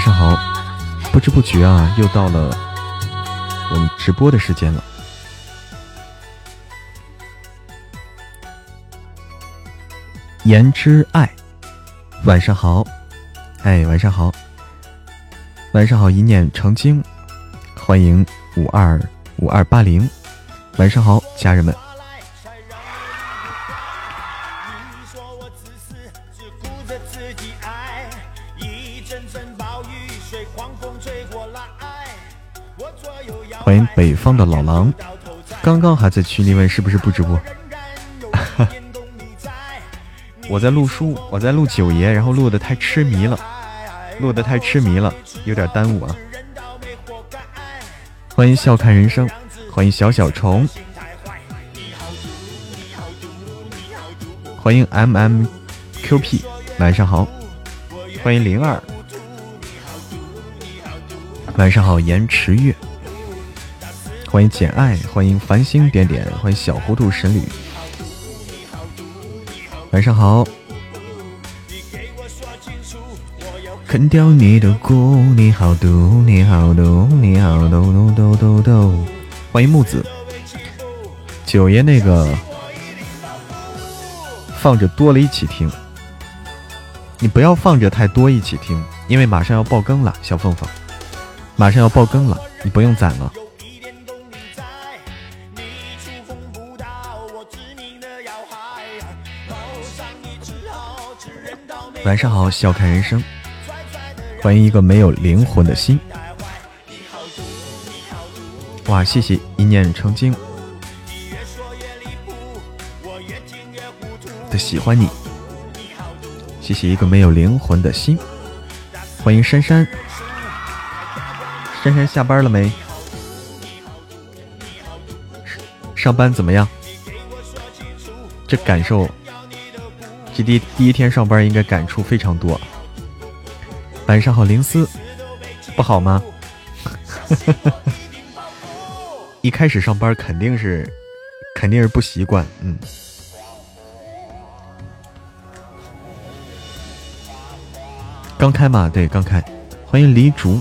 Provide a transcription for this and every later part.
晚上好，不知不觉啊，又到了我们直播的时间了。言之爱，晚上好，哎，晚上好，晚上好，一念成精，欢迎五二五二八零，晚上好，家人们。欢迎北方的老狼，刚刚还在群里问是不是不直播。我在录书，我在录九爷，然后录的太痴迷了，录的太痴迷了，有点耽误啊。欢迎笑看人生，欢迎小小虫，欢迎 M M Q P，晚上好，欢迎灵儿，晚上好，延迟月。欢迎简爱，欢迎繁星点点，欢迎小糊涂神旅，晚上好。啃掉你的骨，你好毒，你好毒，你好毒毒毒毒毒。欢迎木子，九爷那个放着多了一起听，你不要放着太多一起听，因为马上要爆更了，小凤凤，马上要爆更了，你不用攒了。晚上好，笑看人生，欢迎一个没有灵魂的心。哇，谢谢一念成精的喜欢你，谢谢一个没有灵魂的心。欢迎珊珊，珊珊下班了没？上班怎么样？这感受。第第一天上班应该感触非常多。晚上好，灵思，不好吗？一开始上班肯定是肯定是不习惯，嗯。刚开嘛，对，刚开。欢迎黎竹。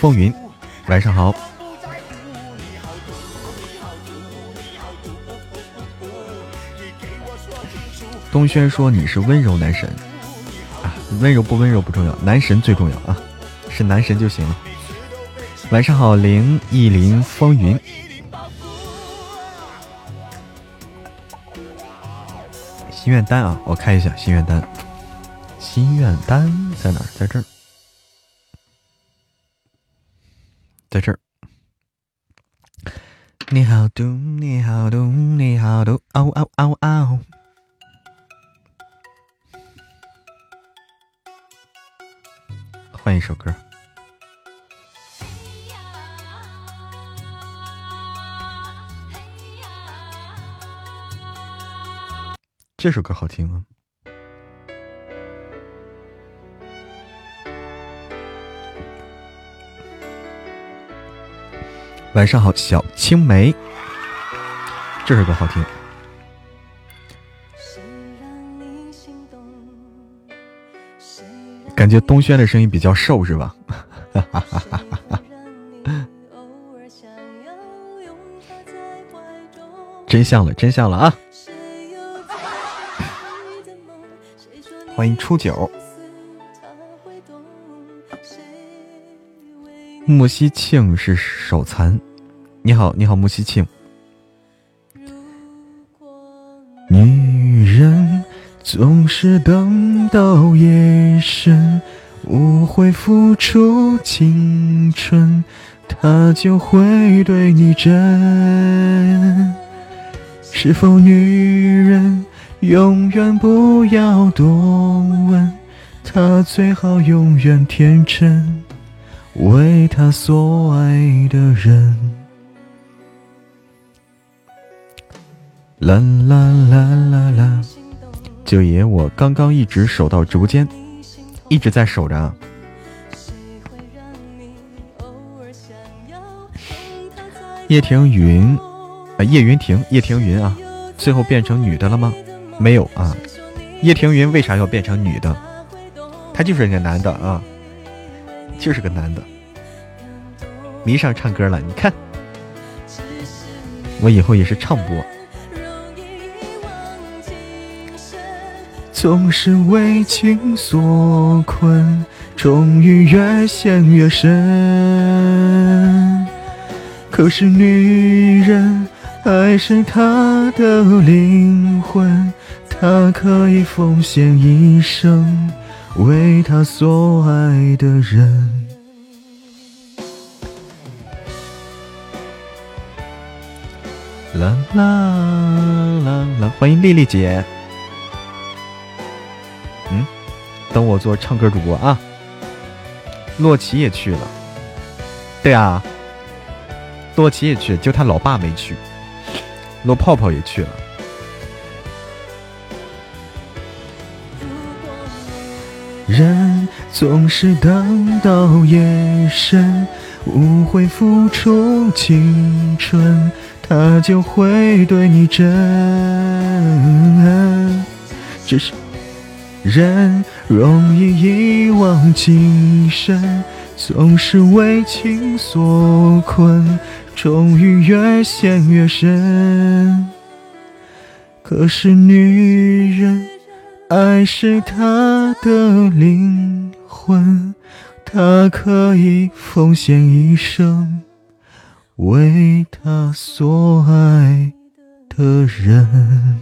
风云，晚上好。东轩说你是温柔男神啊，温柔不温柔不重要，男神最重要啊，是男神就行了。晚上好，林一林风云。心愿单啊，我看一下心愿单。心愿单在哪儿？在这儿，在这儿。你好毒，你好毒，你好毒，嗷嗷嗷嗷！换一首歌。这首歌好听啊。晚上好，小青梅，这首歌好听。感觉东轩的声音比较瘦，是吧？真相了，真相了啊！欢迎初九。木西庆是手残，你好，你好，木西庆。女人总是等到夜深，无悔付出青春，他就会对你真。是否女人永远不要多问，他最好永远天真，为他所爱的人。啦啦啦啦啦！九爷，我刚刚一直守到直播间，一直在守着。叶庭云，啊，叶云婷，叶庭云啊，最后变成女的了吗？没有啊。叶庭云为啥要变成女的？他就是个男的啊，就是个男的，迷上唱歌了。你看，我以后也是唱播。总是为情所困，终于越陷越深。可是女人爱是她的灵魂，她可以奉献一生为她所爱的人。啦啦啦啦！欢迎丽丽姐。嗯，等我做唱歌主播啊。洛奇也去了。对啊。洛奇也去，就他老爸没去。洛泡泡也去了。人总是等到夜深，无悔付出青春，他就会对你真。只是人容易一往情深，总是为情所困。终于越陷越深，可是女人爱是她的灵魂，她可以奉献一生为她所爱的人。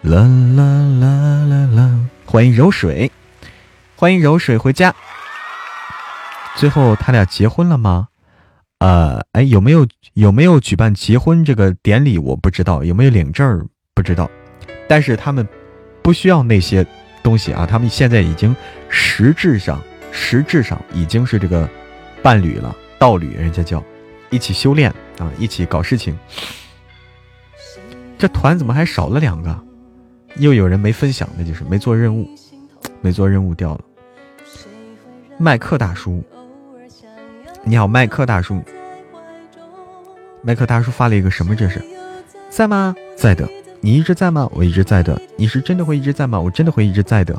啦啦啦啦啦！欢迎柔水，欢迎柔水回家。最后他俩结婚了吗？呃，哎，有没有有没有举办结婚这个典礼？我不知道，有没有领证儿不知道。但是他们不需要那些东西啊，他们现在已经实质上实质上已经是这个伴侣了，道侣，人家叫一起修炼啊，一起搞事情。这团怎么还少了两个？又有人没分享，那就是没做任务，没做任务掉了。麦克大叔。你好，麦克大叔。麦克大叔发了一个什么？这是在吗？在的。你一直在吗？我一直在的。你是真的会一直在吗？我真的会一直在的。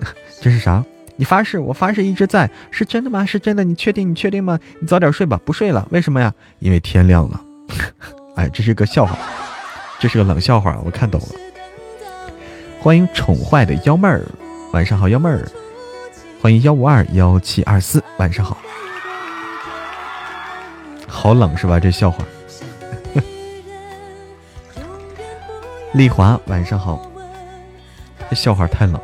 这是啥？你发誓，我发誓一直在，是真的吗？是真的？你确定？你确定吗？你早点睡吧，不睡了。为什么呀？因为天亮了。哎，这是个笑话，这是个冷笑话，我看懂了。欢迎宠坏的幺妹儿，晚上好，幺妹儿。欢迎幺五二幺七二四，晚上好。好冷是吧？这笑话。丽华，晚上好。这笑话太冷。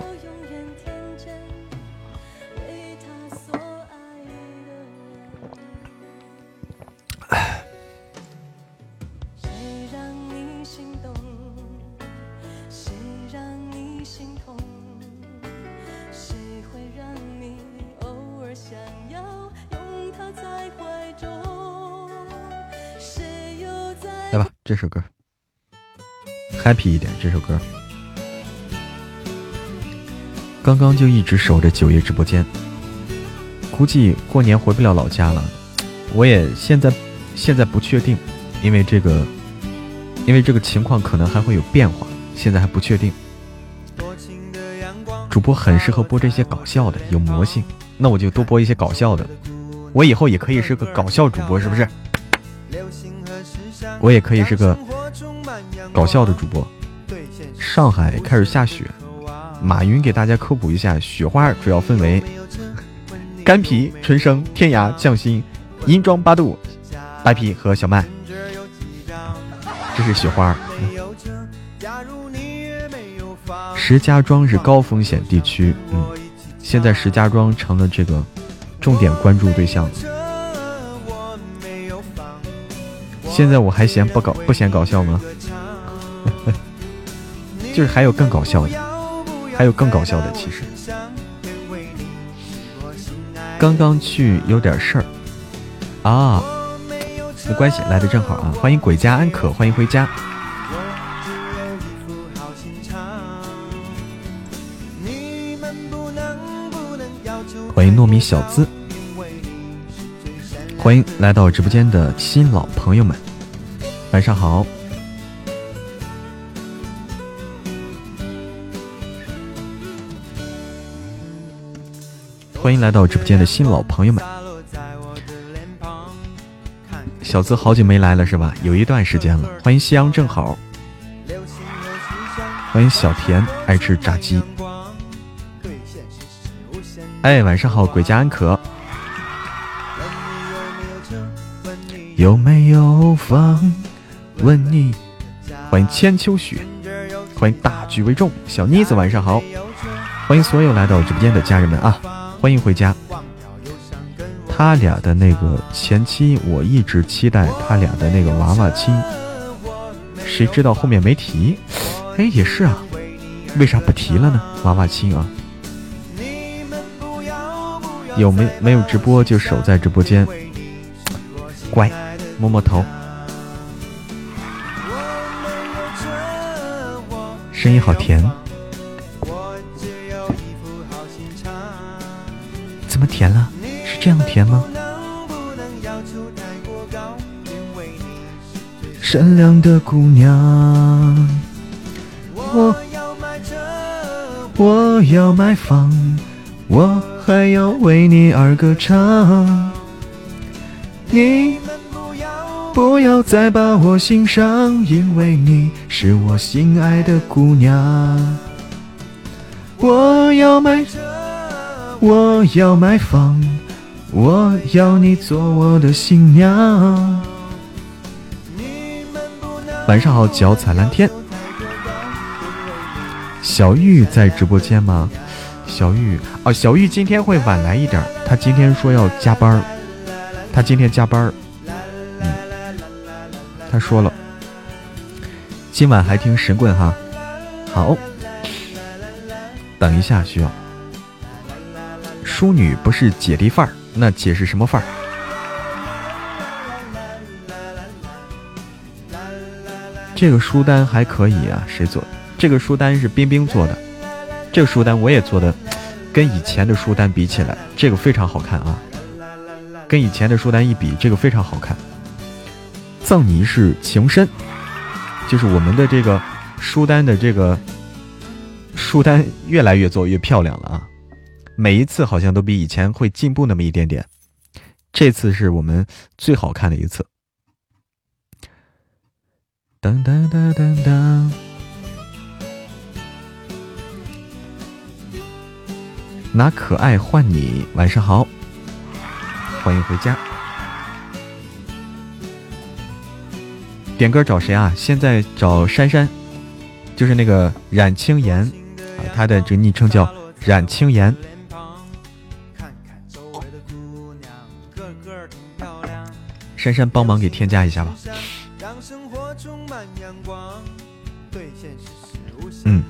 ，happy 一点。这首歌，刚刚就一直守着九爷直播间，估计过年回不了老家了。我也现在现在不确定，因为这个，因为这个情况可能还会有变化，现在还不确定。主播很适合播这些搞笑的，有魔性，那我就多播一些搞笑的。我以后也可以是个搞笑主播，是不是？我也可以是个搞笑的主播。上海开始下雪，马云给大家科普一下，雪花主要分为 干皮、纯生、天涯、匠心、银装八度、白皮和小麦。这是雪花。石家庄是高风险地区，嗯，现在石家庄成了这个重点关注对象。现在我还嫌不搞不嫌搞笑吗？就是还有更搞笑的，还有更搞笑的。其实刚刚去有点事儿啊，没关系，来的正好啊！欢迎鬼家安可，欢迎回家。欢迎糯米小资，欢迎来到直播间的新老朋友们，晚上好。欢迎来到直播间的新老朋友们，小资好久没来了是吧？有一段时间了。欢迎夕阳正好，欢迎小田爱吃炸鸡。哎，晚上好，鬼家安可。有没有房？问你。欢迎千秋雪，欢迎大局为重，小妮子晚上好。欢迎所有来到直播间的家人们啊！欢迎回家。他俩的那个前妻，我一直期待他俩的那个娃娃亲，谁知道后面没提？哎，也是啊，为啥不提了呢？娃娃亲啊，有没没有直播就守在直播间，乖，摸摸头，声音好甜。甜了？是这样甜吗？善良的姑娘，我我要买房，我还要为你而歌唱。你不要再把我心伤，因为你是我心爱的姑娘。我要买车。我要买房，我要你做我的新娘。晚上好，脚踩蓝天。小玉在直播间吗？小玉哦，小玉今天会晚来一点，她今天说要加班儿她今天加班嗯，她说了，今晚还听神棍哈。好，等一下需要。淑女不是姐弟范儿，那姐是什么范儿？这个书单还可以啊，谁做的？这个书单是冰冰做的，这个书单我也做的，跟以前的书单比起来，这个非常好看啊。跟以前的书单一比，这个非常好看。赠你一世情深，就是我们的这个书单的这个书单越来越做越漂亮了啊。每一次好像都比以前会进步那么一点点，这次是我们最好看的一次。当当当当当，拿可爱换你，晚上好，欢迎回家。点歌找谁啊？现在找珊珊，就是那个冉青言啊，他的这个昵称叫冉青言。珊珊，帮忙给添加一下吧。嗯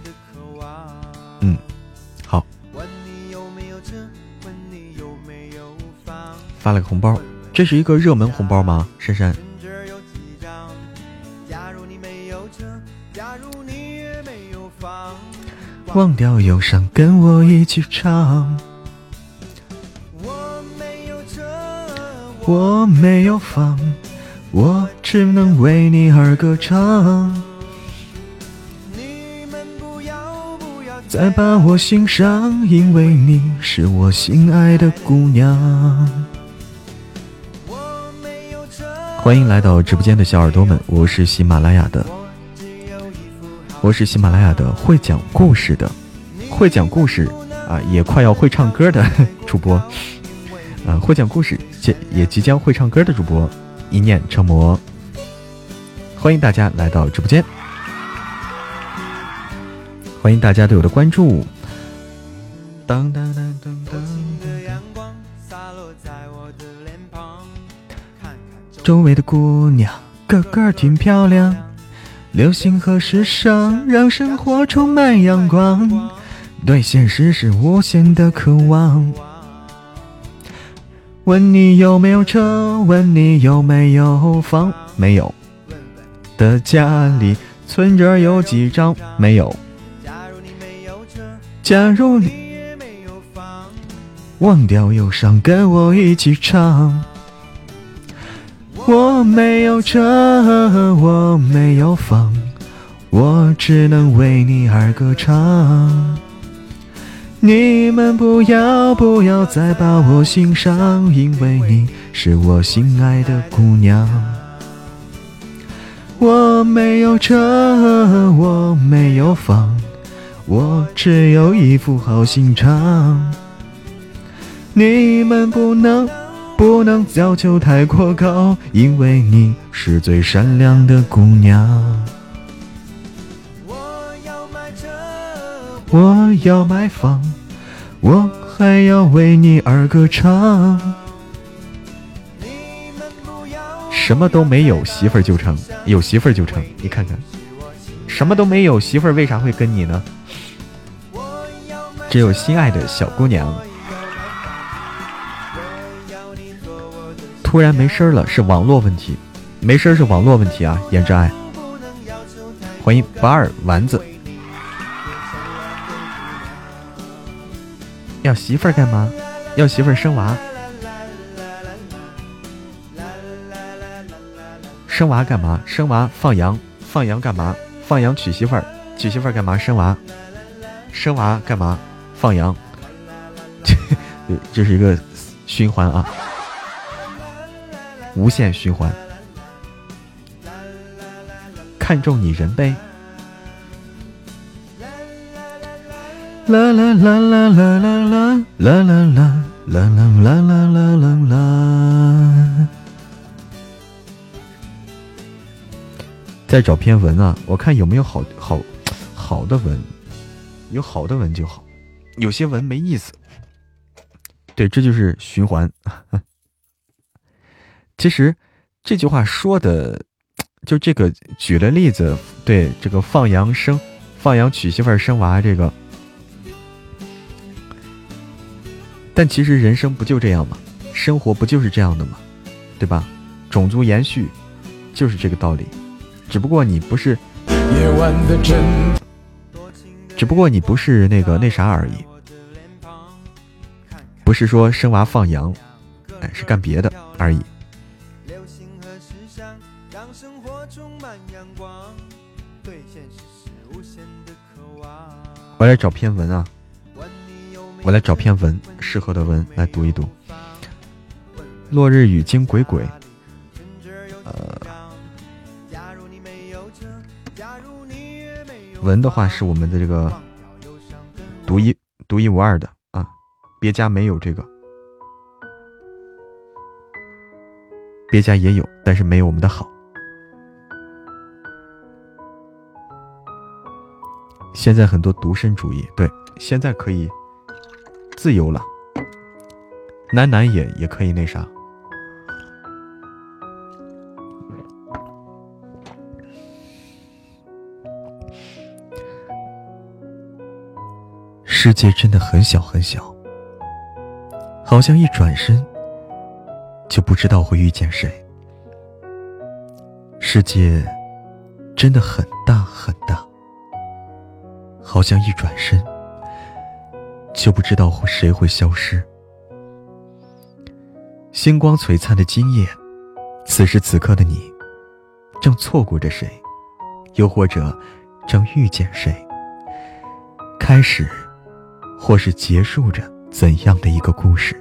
嗯，好。发了个红包，这是一个热门红包吗？珊珊。忘掉忧伤，跟我一起唱。我没有房，我只能为你而歌唱。你们不要不要再把我心伤，因为你是我心爱的姑娘。欢迎来到直播间的小耳朵们，我是喜马拉雅的，我是喜马拉雅的会讲故事的，会讲故事啊，也快要会唱歌的 主播。啊，会讲故事，也也即将会唱歌的主播一念成魔，欢迎大家来到直播间，欢迎大家对我的关注。当当当当当，周围的姑娘个个挺漂亮。流行和时尚让生活充满阳光，对现实是无限的渴望。问你有没有车？问你有没有房？没有。的家里存折有几张？没有。假如你没有房忘掉忧伤，跟我一起唱。我没有车，我没有房，我只能为你而歌唱。你们不要不要再把我心伤，因为你是我心爱的姑娘。我没有车，我没有房，我只有一副好心肠。你们不能。不能要求太过高，因为你是最善良的姑娘。我要买房，我还要为你而歌唱。什么都没有，媳妇儿就成；有媳妇儿就成。你看看，什么都没有，媳妇儿为啥会跟你呢？只有心爱的小姑娘。突然没声了，是网络问题。没声是网络问题啊！颜之爱，欢迎八二丸子。要媳妇儿干嘛？要媳妇儿生娃。生娃干嘛？生娃放羊，放羊干嘛？放羊娶媳妇儿，娶媳妇儿干嘛？生娃，生娃干嘛？放羊。这 这是一个循环啊。无限循环，看中你人呗。啦啦啦啦啦啦啦啦啦啦啦啦啦啦啦啦。再找篇文啊，我看有没有好好好的文，有好的文就好，有些文没意思。对，这就是循环。其实这句话说的，就这个举了例子，对这个放羊生、放羊娶媳妇生娃这个，但其实人生不就这样吗？生活不就是这样的吗？对吧？种族延续就是这个道理，只不过你不是，只不过你不是那个那啥而已，不是说生娃放羊，哎，是干别的而已。我来找篇文啊！我来找篇文，适合的文来读一读。落日与惊鬼鬼，呃，文的话是我们的这个独一独一无二的啊，别家没有这个，别家也有，但是没有我们的好。现在很多独身主义，对，现在可以自由了，男男也也可以那啥。世界真的很小很小，好像一转身就不知道会遇见谁。世界真的很大很大。好像一转身，就不知道谁会消失。星光璀璨的今夜，此时此刻的你，正错过着谁，又或者正遇见谁？开始，或是结束着怎样的一个故事？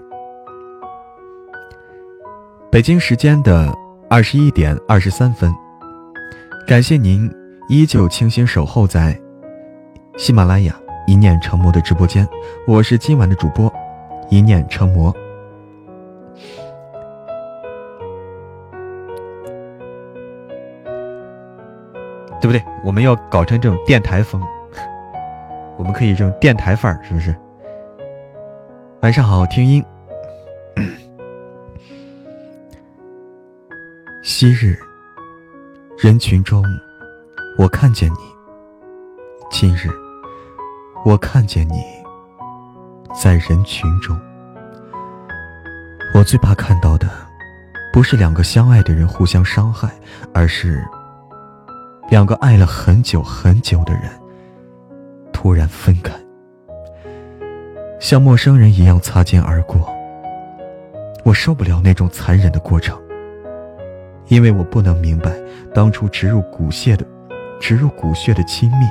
北京时间的二十一点二十三分，感谢您依旧倾心守候在。喜马拉雅一念成魔的直播间，我是今晚的主播一念成魔，对不对？我们要搞成这种电台风，我们可以这种电台范儿，是不是？晚上好，听音。昔日人群中，我看见你。今日，我看见你，在人群中。我最怕看到的，不是两个相爱的人互相伤害，而是两个爱了很久很久的人突然分开，像陌生人一样擦肩而过。我受不了那种残忍的过程，因为我不能明白当初植入骨血的、植入骨血的亲密，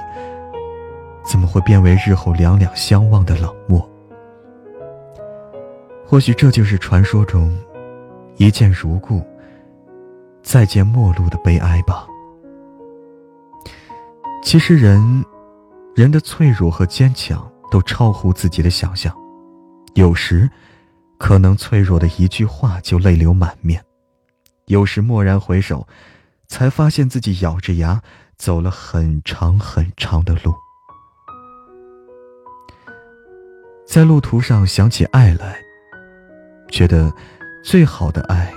怎么会变为日后两两相望的冷漠。或许这就是传说中一见如故、再见陌路的悲哀吧。其实，人人的脆弱和坚强都超乎自己的想象，有时。可能脆弱的一句话就泪流满面，有时蓦然回首，才发现自己咬着牙走了很长很长的路。在路途上想起爱来，觉得最好的爱，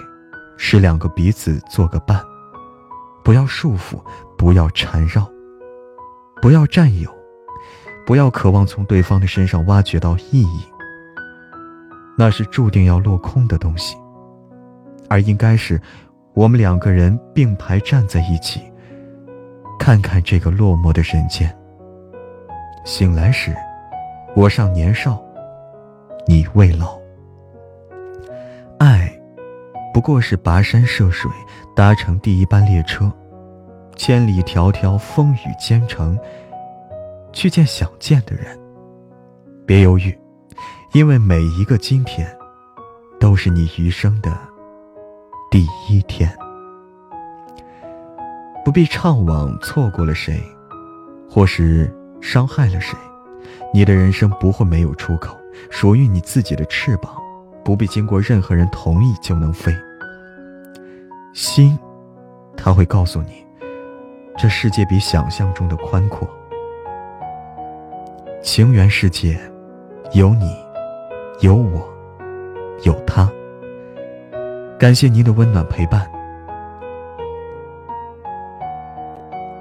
是两个彼此做个伴，不要束缚，不要缠绕，不要占有，不要渴望从对方的身上挖掘到意义。那是注定要落空的东西，而应该是我们两个人并排站在一起，看看这个落寞的人间。醒来时，我尚年少，你未老。爱，不过是跋山涉水，搭乘第一班列车，千里迢迢，风雨兼程，去见想见的人。别犹豫。因为每一个今天，都是你余生的第一天。不必怅惘错过了谁，或是伤害了谁。你的人生不会没有出口，属于你自己的翅膀，不必经过任何人同意就能飞。心，他会告诉你，这世界比想象中的宽阔。情缘世界，有你。有我，有他。感谢您的温暖陪伴。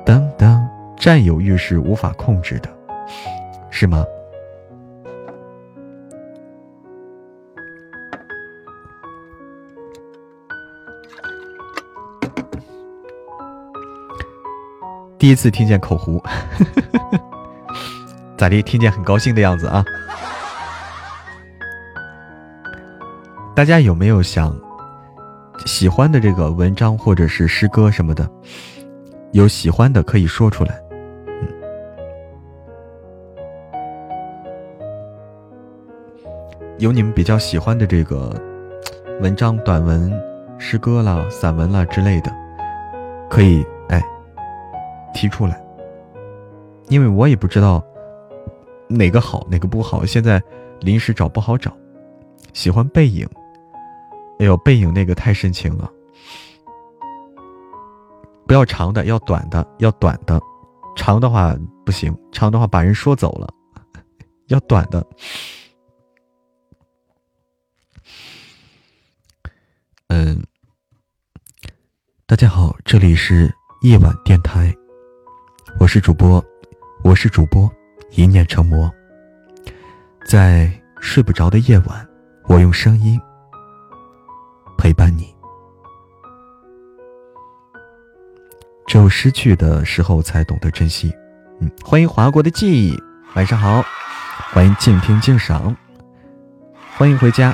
当当，占有欲是无法控制的，是吗？第一次听见口胡，咋地？听见很高兴的样子啊？大家有没有想喜欢的这个文章或者是诗歌什么的？有喜欢的可以说出来。有你们比较喜欢的这个 文章、短文、诗歌啦、散文啦之类的，可以哎提出来。因为我也不知道哪个好，哪个不好，现在临时找不好找。喜欢背影。哎呦，背影那个太深情了，不要长的，要短的，要短的，长的话不行，长的话把人说走了，要短的。嗯，大家好，这里是夜晚电台，我是主播，我是主播，一念成魔，在睡不着的夜晚，我用声音。陪伴你，只有失去的时候才懂得珍惜。嗯，欢迎华国的记忆，晚上好，欢迎静听静赏，欢迎回家，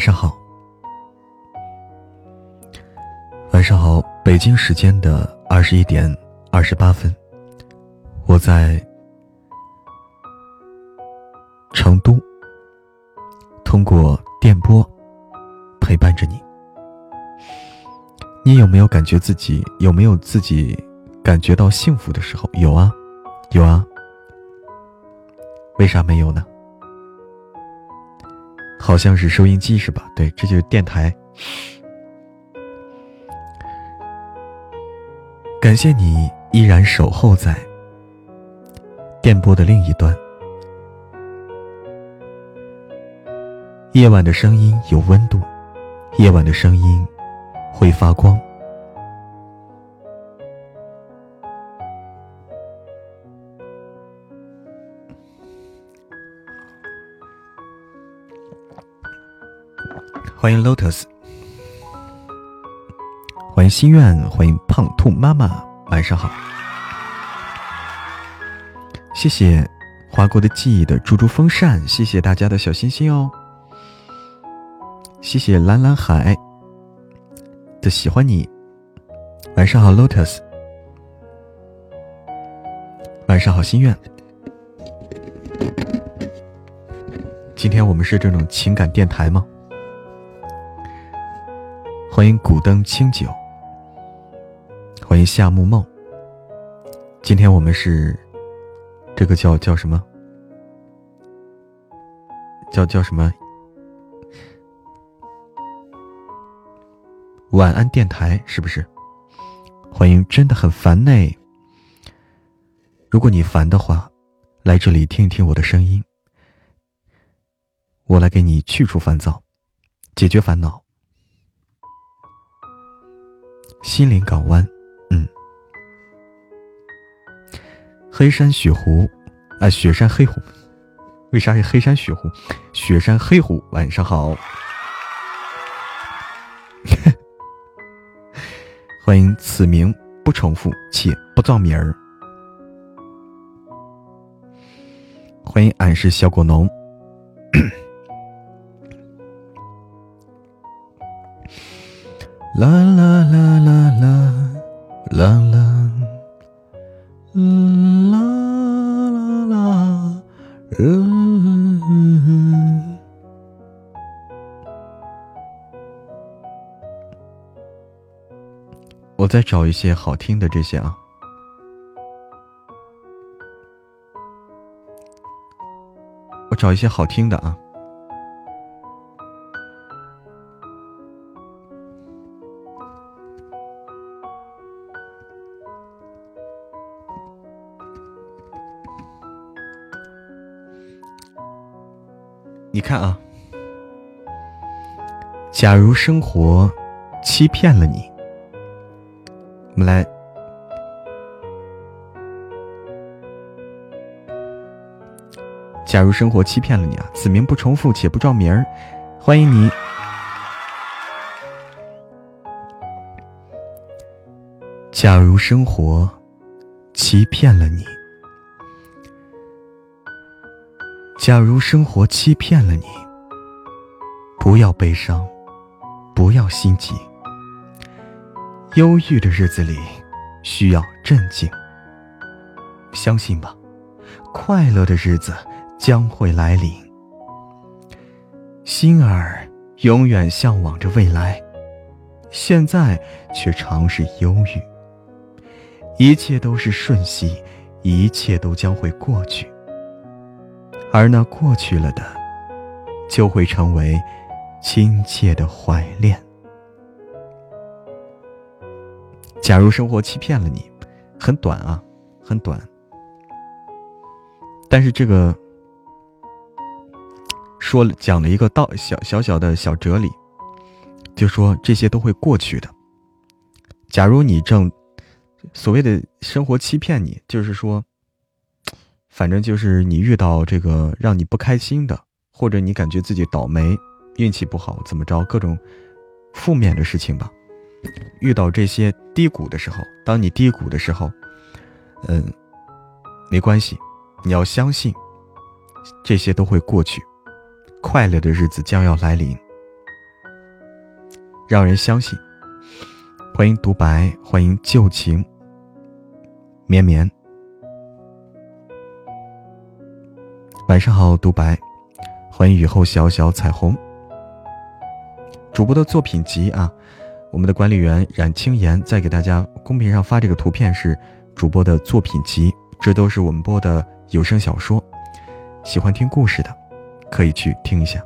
晚上好。晚上好，北京时间的二十一点二十八分，我在成都，通过电波陪伴着你。你有没有感觉自己有没有自己感觉到幸福的时候？有啊，有啊。为啥没有呢？好像是收音机是吧？对，这就是电台。感谢你依然守候在电波的另一端。夜晚的声音有温度，夜晚的声音会发光。欢迎 Lotus，欢迎心愿，欢迎胖兔妈妈，晚上好。谢谢划过的记忆的猪猪风扇，谢谢大家的小心心哦。谢谢蓝蓝海的喜欢你，晚上好 Lotus，晚上好心愿。今天我们是这种情感电台吗？欢迎古灯清酒，欢迎夏木梦。今天我们是这个叫叫什么？叫叫什么？晚安电台是不是？欢迎真的很烦呢。如果你烦的话，来这里听一听我的声音，我来给你去除烦躁，解决烦恼。心灵港湾，嗯，黑山雪湖，啊，雪山黑湖，为啥是黑山雪湖？雪山黑湖，晚上好，欢迎此名不重复且不造名儿，欢迎俺是小果农。啦啦啦啦啦啦啦，啦啦啦，嗯。我再找一些好听的这些啊，我找一些好听的啊。看啊，假如生活欺骗了你，我们来。假如生活欺骗了你啊，此名不重复且不撞名儿，欢迎你。假如生活欺骗了你。假如生活欺骗了你，不要悲伤，不要心急。忧郁的日子里需要镇静。相信吧，快乐的日子将会来临。心儿永远向往着未来，现在却常是忧郁。一切都是瞬息，一切都将会过去。而那过去了的，就会成为亲切的怀恋。假如生活欺骗了你，很短啊，很短。但是这个说了讲了一个道小小小的小哲理，就说这些都会过去的。假如你正所谓的生活欺骗你，就是说。反正就是你遇到这个让你不开心的，或者你感觉自己倒霉、运气不好，怎么着，各种负面的事情吧。遇到这些低谷的时候，当你低谷的时候，嗯，没关系，你要相信，这些都会过去，快乐的日子将要来临。让人相信。欢迎独白，欢迎旧情绵绵。晚上好，独白，欢迎雨后小小彩虹。主播的作品集啊，我们的管理员冉青言在给大家公屏上发这个图片是主播的作品集，这都是我们播的有声小说，喜欢听故事的可以去听一下。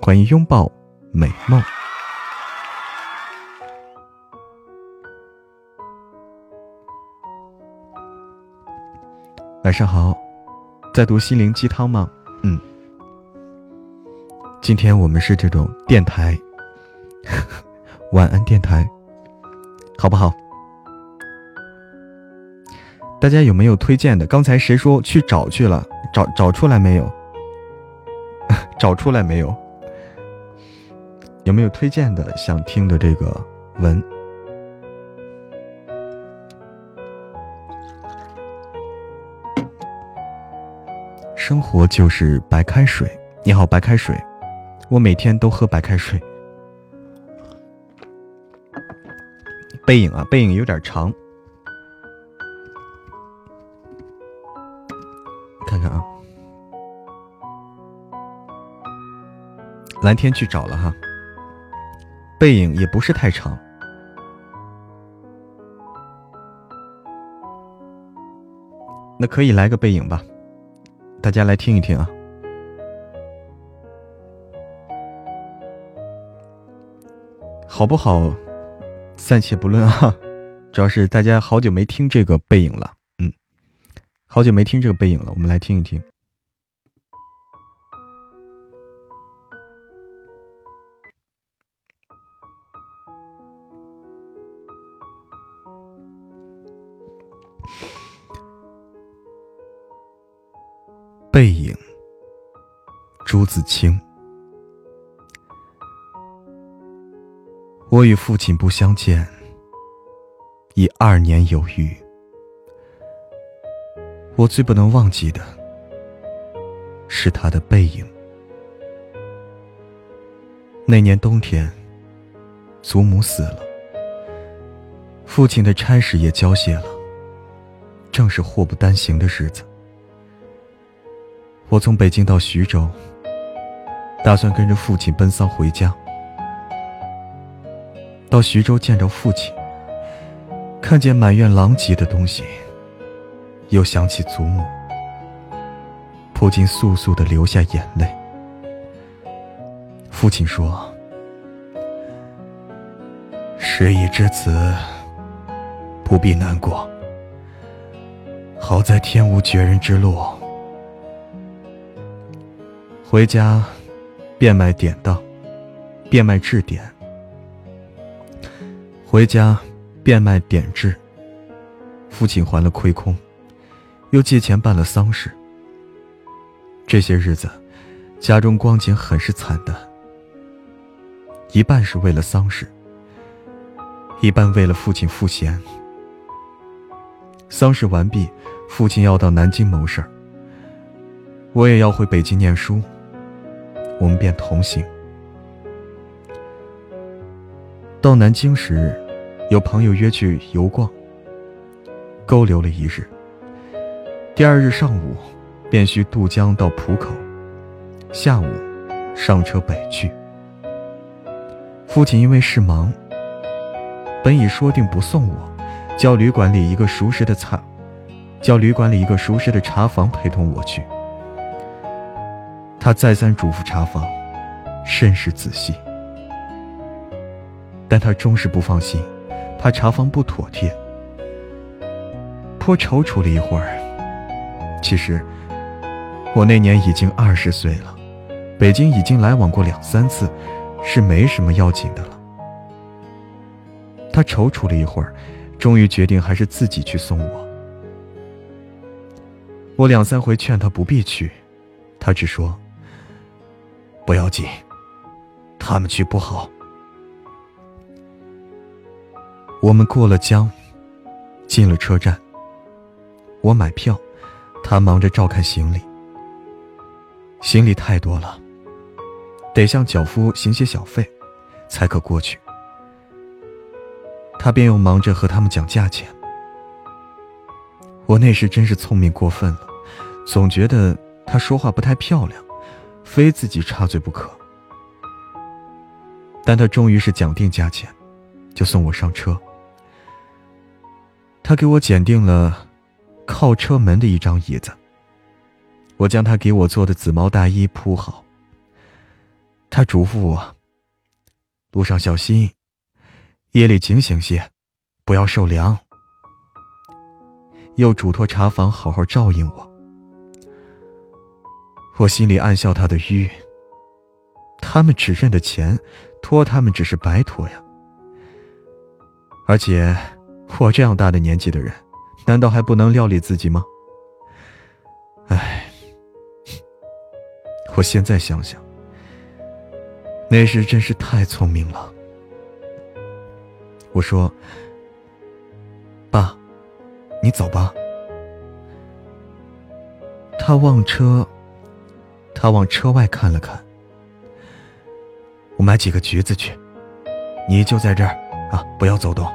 欢迎拥抱美梦。晚上好，在读心灵鸡汤吗？嗯，今天我们是这种电台，晚安电台，好不好？大家有没有推荐的？刚才谁说去找去了？找找出来没有？找出来没有？有没有推荐的想听的这个文？生活就是白开水。你好，白开水，我每天都喝白开水。背影啊，背影有点长，看看啊。蓝天去找了哈，背影也不是太长，那可以来个背影吧。大家来听一听啊，好不好？暂且不论啊，主要是大家好久没听这个背影了，嗯，好久没听这个背影了，我们来听一听。朱自清。我与父亲不相见，已二年有余。我最不能忘记的，是他的背影。那年冬天，祖母死了，父亲的差事也交卸了，正是祸不单行的日子。我从北京到徐州，打算跟着父亲奔丧回家。到徐州见着父亲，看见满院狼藉的东西，又想起祖母，不禁簌簌的流下眼泪。父亲说：“事已至此，不必难过。好在天无绝人之路。”回家，变卖典当，变卖质典。回家，变卖典质。父亲还了亏空，又借钱办了丧事。这些日子，家中光景很是惨淡。一半是为了丧事，一半为了父亲赋闲。丧事完毕，父亲要到南京谋事儿，我也要回北京念书。我们便同行。到南京时，有朋友约去游逛，勾留了一日。第二日上午，便需渡江到浦口，下午上车北去。父亲因为事忙，本已说定不送我，叫旅馆里一个熟识的茶，叫旅馆里一个熟识的茶房陪同我去。他再三嘱咐查房，甚是仔细，但他终是不放心，怕查房不妥帖，颇踌躇了一会儿。其实，我那年已经二十岁了，北京已经来往过两三次，是没什么要紧的了。他踌躇了一会儿，终于决定还是自己去送我。我两三回劝他不必去，他只说。不要紧，他们去不好。我们过了江，进了车站。我买票，他忙着照看行李。行李太多了，得向脚夫行些小费，才可过去。他便又忙着和他们讲价钱。我那时真是聪明过分了，总觉得他说话不太漂亮。非自己插嘴不可，但他终于是讲定价钱，就送我上车。他给我拣定了靠车门的一张椅子。我将他给我做的紫毛大衣铺好。他嘱咐我：路上小心，夜里警醒些，不要受凉。又嘱托茶房好好照应我。我心里暗笑他的愚，他们只认得钱，托他们只是白托呀。而且，我这样大的年纪的人，难道还不能料理自己吗？唉，我现在想想，那时真是太聪明了。我说：“爸，你走吧。”他望车。他往车外看了看，我买几个橘子去，你就在这儿啊，不要走动。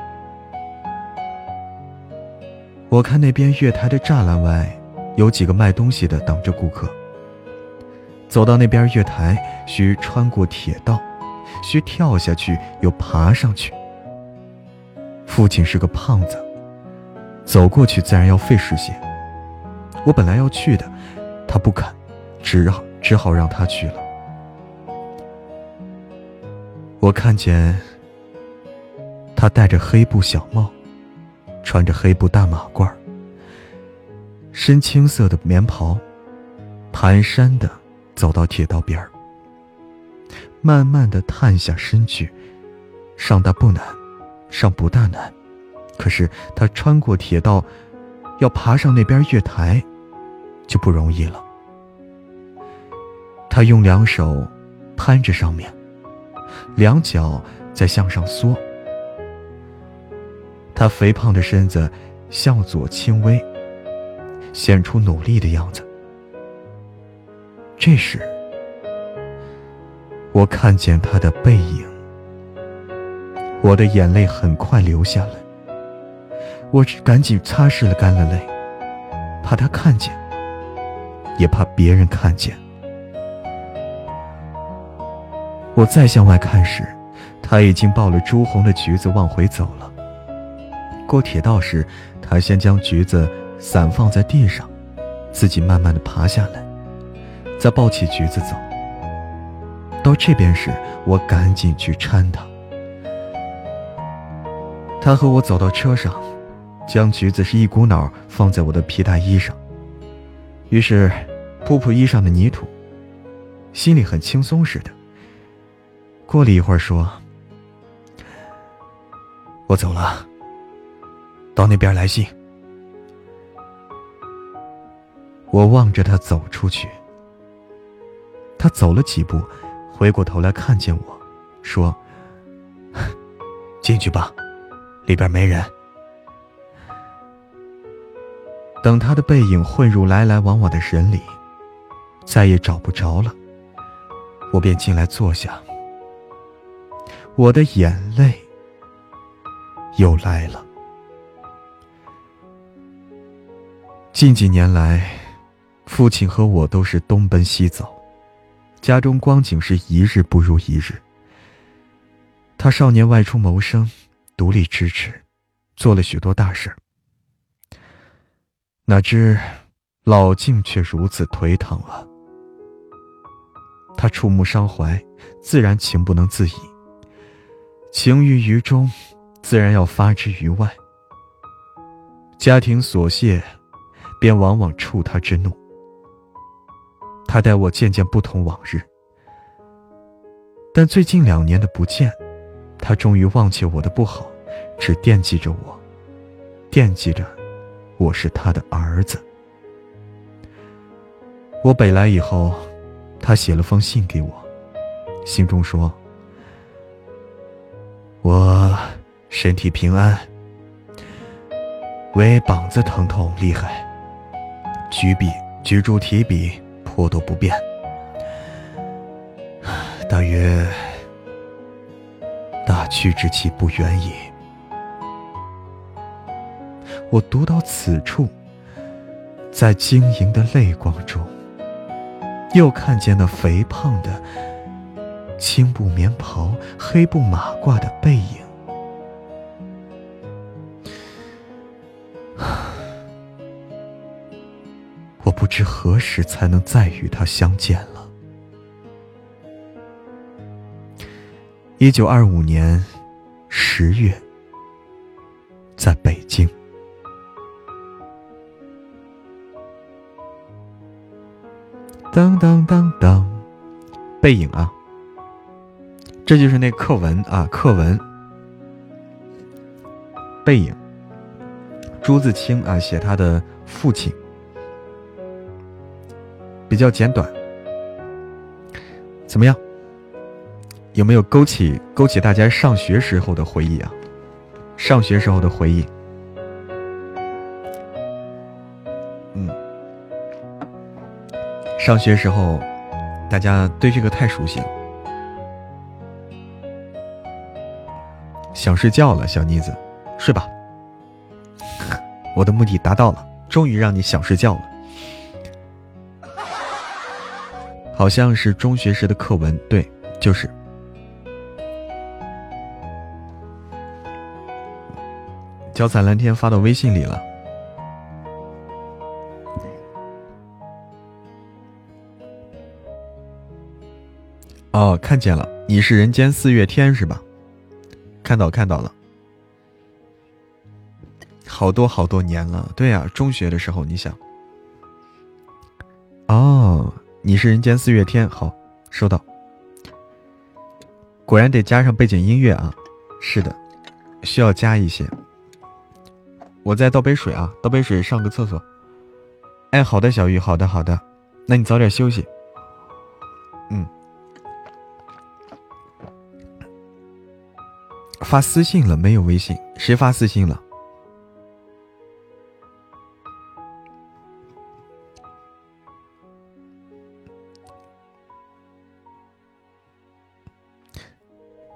我看那边月台的栅栏外有几个卖东西的等着顾客。走到那边月台，需穿过铁道，需跳下去又爬上去。父亲是个胖子，走过去自然要费时些。我本来要去的，他不肯，只好。只好让他去了。我看见他戴着黑布小帽，穿着黑布大马褂，深青色的棉袍，蹒跚的走到铁道边儿，慢慢的探下身去。上大不难，上不大难，可是他穿过铁道，要爬上那边月台，就不容易了。他用两手攀着上面，两脚在向上缩。他肥胖的身子向左轻微，显出努力的样子。这时，我看见他的背影，我的眼泪很快流下来。我赶紧擦拭了干了泪，怕他看见，也怕别人看见。我再向外看时，他已经抱了朱红的橘子往回走了。过铁道时，他先将橘子散放在地上，自己慢慢的爬下来，再抱起橘子走。到这边时，我赶紧去搀他。他和我走到车上，将橘子是一股脑放在我的皮大衣上，于是扑扑衣上的泥土，心里很轻松似的。过了一会儿，说：“我走了，到那边来信。”我望着他走出去。他走了几步，回过头来看见我，说：“进去吧，里边没人。”等他的背影混入来来往往的人里，再也找不着了，我便进来坐下。我的眼泪又来了。近几年来，父亲和我都是东奔西走，家中光景是一日不如一日。他少年外出谋生，独立支持，做了许多大事哪知老境却如此颓唐啊！他触目伤怀，自然情不能自已。情于于中，自然要发之于外。家庭琐屑，便往往触他之怒。他待我渐渐不同往日，但最近两年的不见，他终于忘记我的不好，只惦记着我，惦记着我是他的儿子。我北来以后，他写了封信给我，信中说。我身体平安，唯膀子疼痛厉害，举笔举箸提笔颇多不便，大约大去之期不远矣。我读到此处，在晶莹的泪光中，又看见那肥胖的。青布棉袍黑布马褂的背影。我不知何时才能再与他相见了。一九二五年十月在北京。当当当当背影啊。这就是那课文啊，课文。背影，朱自清啊，写他的父亲，比较简短。怎么样？有没有勾起勾起大家上学时候的回忆啊？上学时候的回忆。嗯，上学时候，大家对这个太熟悉了。想睡觉了，小妮子，睡吧。我的目的达到了，终于让你想睡觉了。好像是中学时的课文，对，就是。脚踩蓝天发到微信里了。哦，看见了，你是人间四月天是吧？看到看到了，好多好多年了。对呀，中学的时候，你想。哦，你是人间四月天，好，收到。果然得加上背景音乐啊，是的，需要加一些。我再倒杯水啊，倒杯水，上个厕所。哎，好的，小玉，好的，好的，那你早点休息。嗯，发私信了没有？微信谁发私信了？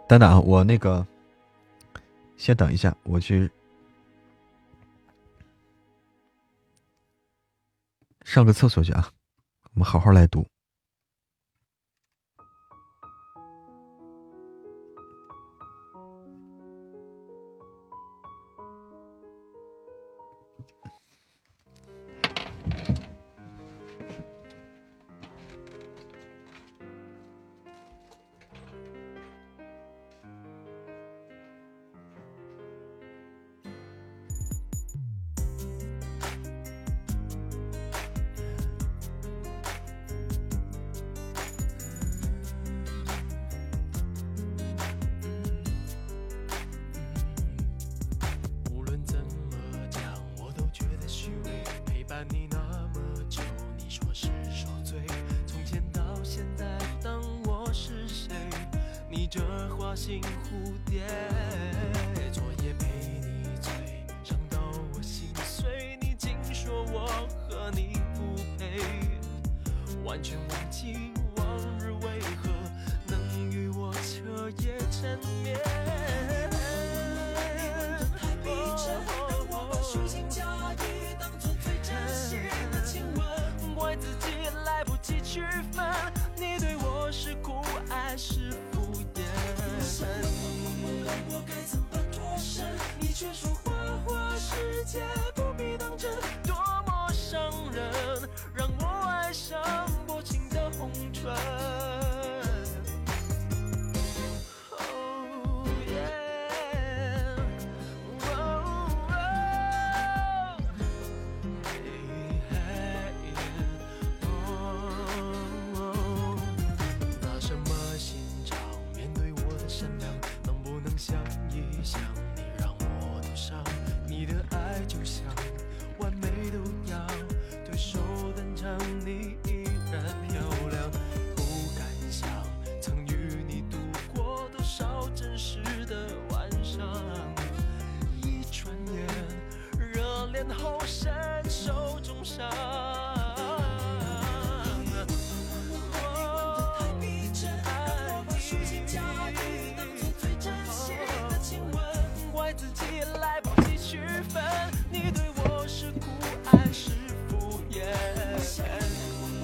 等等啊，我那个，先等一下，我去。上个厕所去啊！我们好好来读。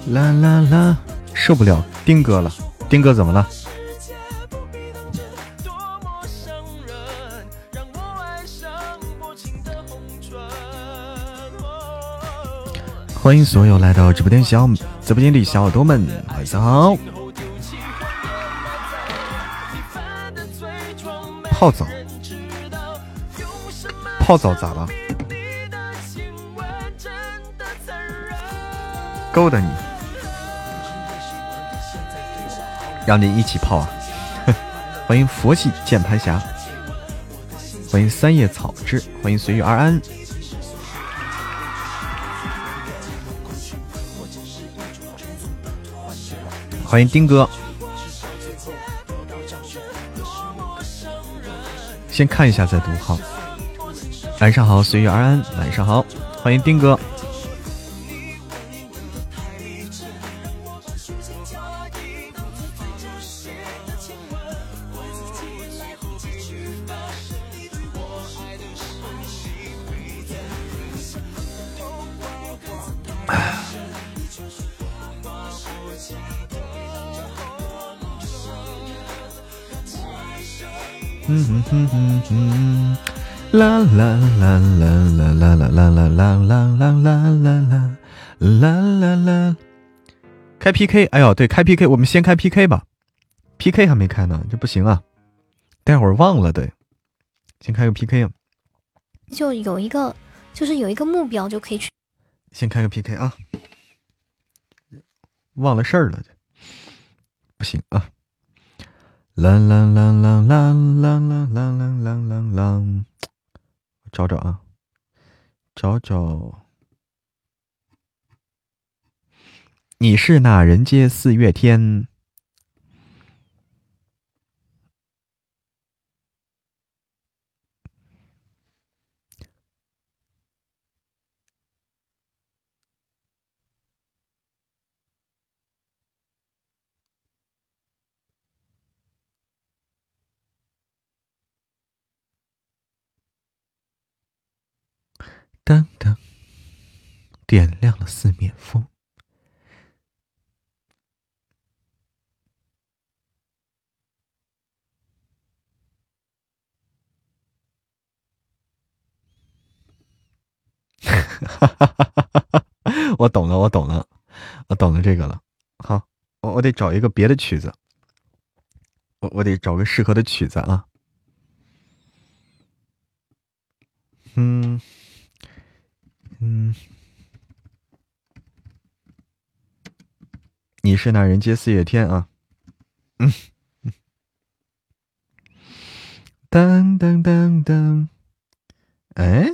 啦啦啦，受不了丁哥了，丁哥怎么了？欢迎所有来到直播间小直播间的小耳朵们，晚上好。泡澡，泡澡咋了？勾搭你。让你一起泡啊！欢迎佛系键盘侠，欢迎三叶草之，欢迎随遇而安，欢迎丁哥。先看一下再读好。晚上好，随遇而安。晚上好，欢迎丁哥。啦啦啦啦啦啦啦啦啦啦啦啦！开 PK，哎呦，对，开 PK，我们先开 PK 吧。PK 还没开呢，这不行啊，待会儿忘了对。先开个 PK 啊。就有一个，就是有一个目标就可以去。先开个 PK 啊，忘了事儿了，这不行啊。啦啦啦啦啦啦啦啦啦啦啦！找找啊，找找，你是那人间四月天。当当，点亮了四面风。哈哈哈哈哈！我懂了，我懂了，我懂了这个了。好，我我得找一个别的曲子，我我得找个适合的曲子啊。嗯。嗯，你是那人间四月天啊？嗯，噔噔噔噔，哎，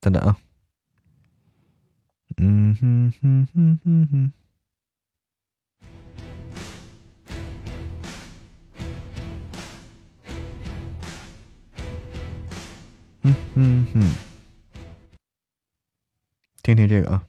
等等啊，嗯哼哼哼哼哼。嗯嗯，听听这个啊，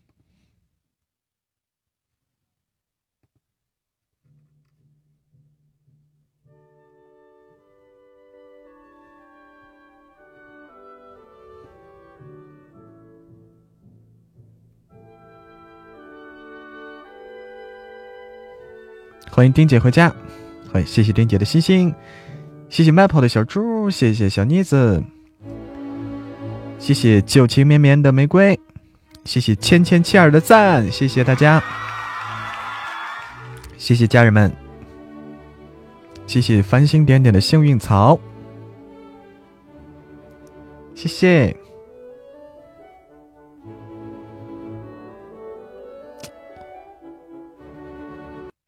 欢迎丁姐回家，欢迎谢谢丁姐的星星，谢谢卖跑的小猪，谢谢小妮子。谢谢旧情绵绵的玫瑰，谢谢千千切尔的赞，谢谢大家，谢谢家人们，谢谢繁星点点的幸运草，谢谢，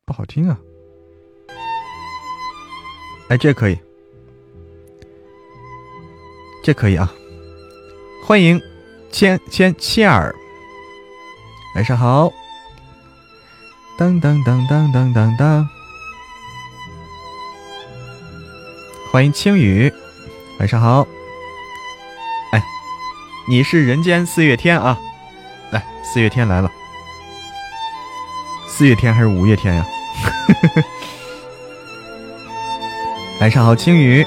不好听啊，哎，这可以，这可以啊。欢迎千千千儿，晚上好。当当当当当当当，欢迎青雨，晚上好。哎，你是人间四月天啊！来，四月天来了。四月天还是五月天呀？晚上好，青雨。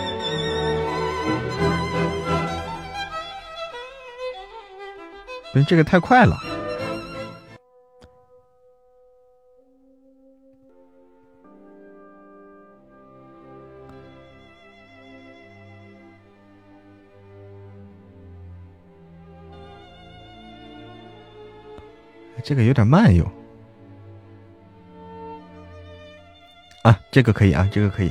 这个太快了，这个有点慢哟。啊，这个可以啊，这个可以。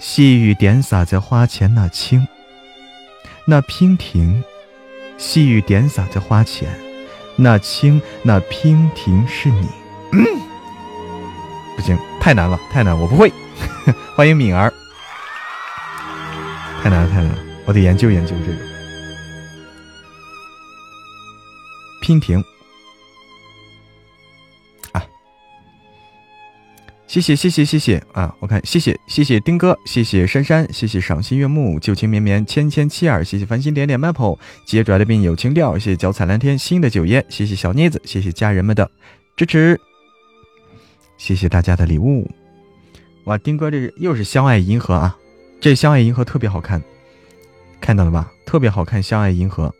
细雨点洒在花前，那青，那娉婷；细雨点洒在花前，那青，那娉婷是你。不行，太难了，太难，我不会。欢迎敏儿，太难了，太难了，我得研究研究这个娉婷。谢谢谢谢谢谢啊！我看谢谢谢谢丁哥，谢谢珊珊，谢谢赏心悦目，旧情绵绵，千千七二，谢谢繁星点点 maple，接拽的病有情调，谢谢脚踩蓝天，新的九爷，谢谢小妮子，谢谢家人们的支持，谢谢大家的礼物。哇，丁哥这是又是相爱银河啊！这相爱银河特别好看，看到了吧？特别好看，相爱银河，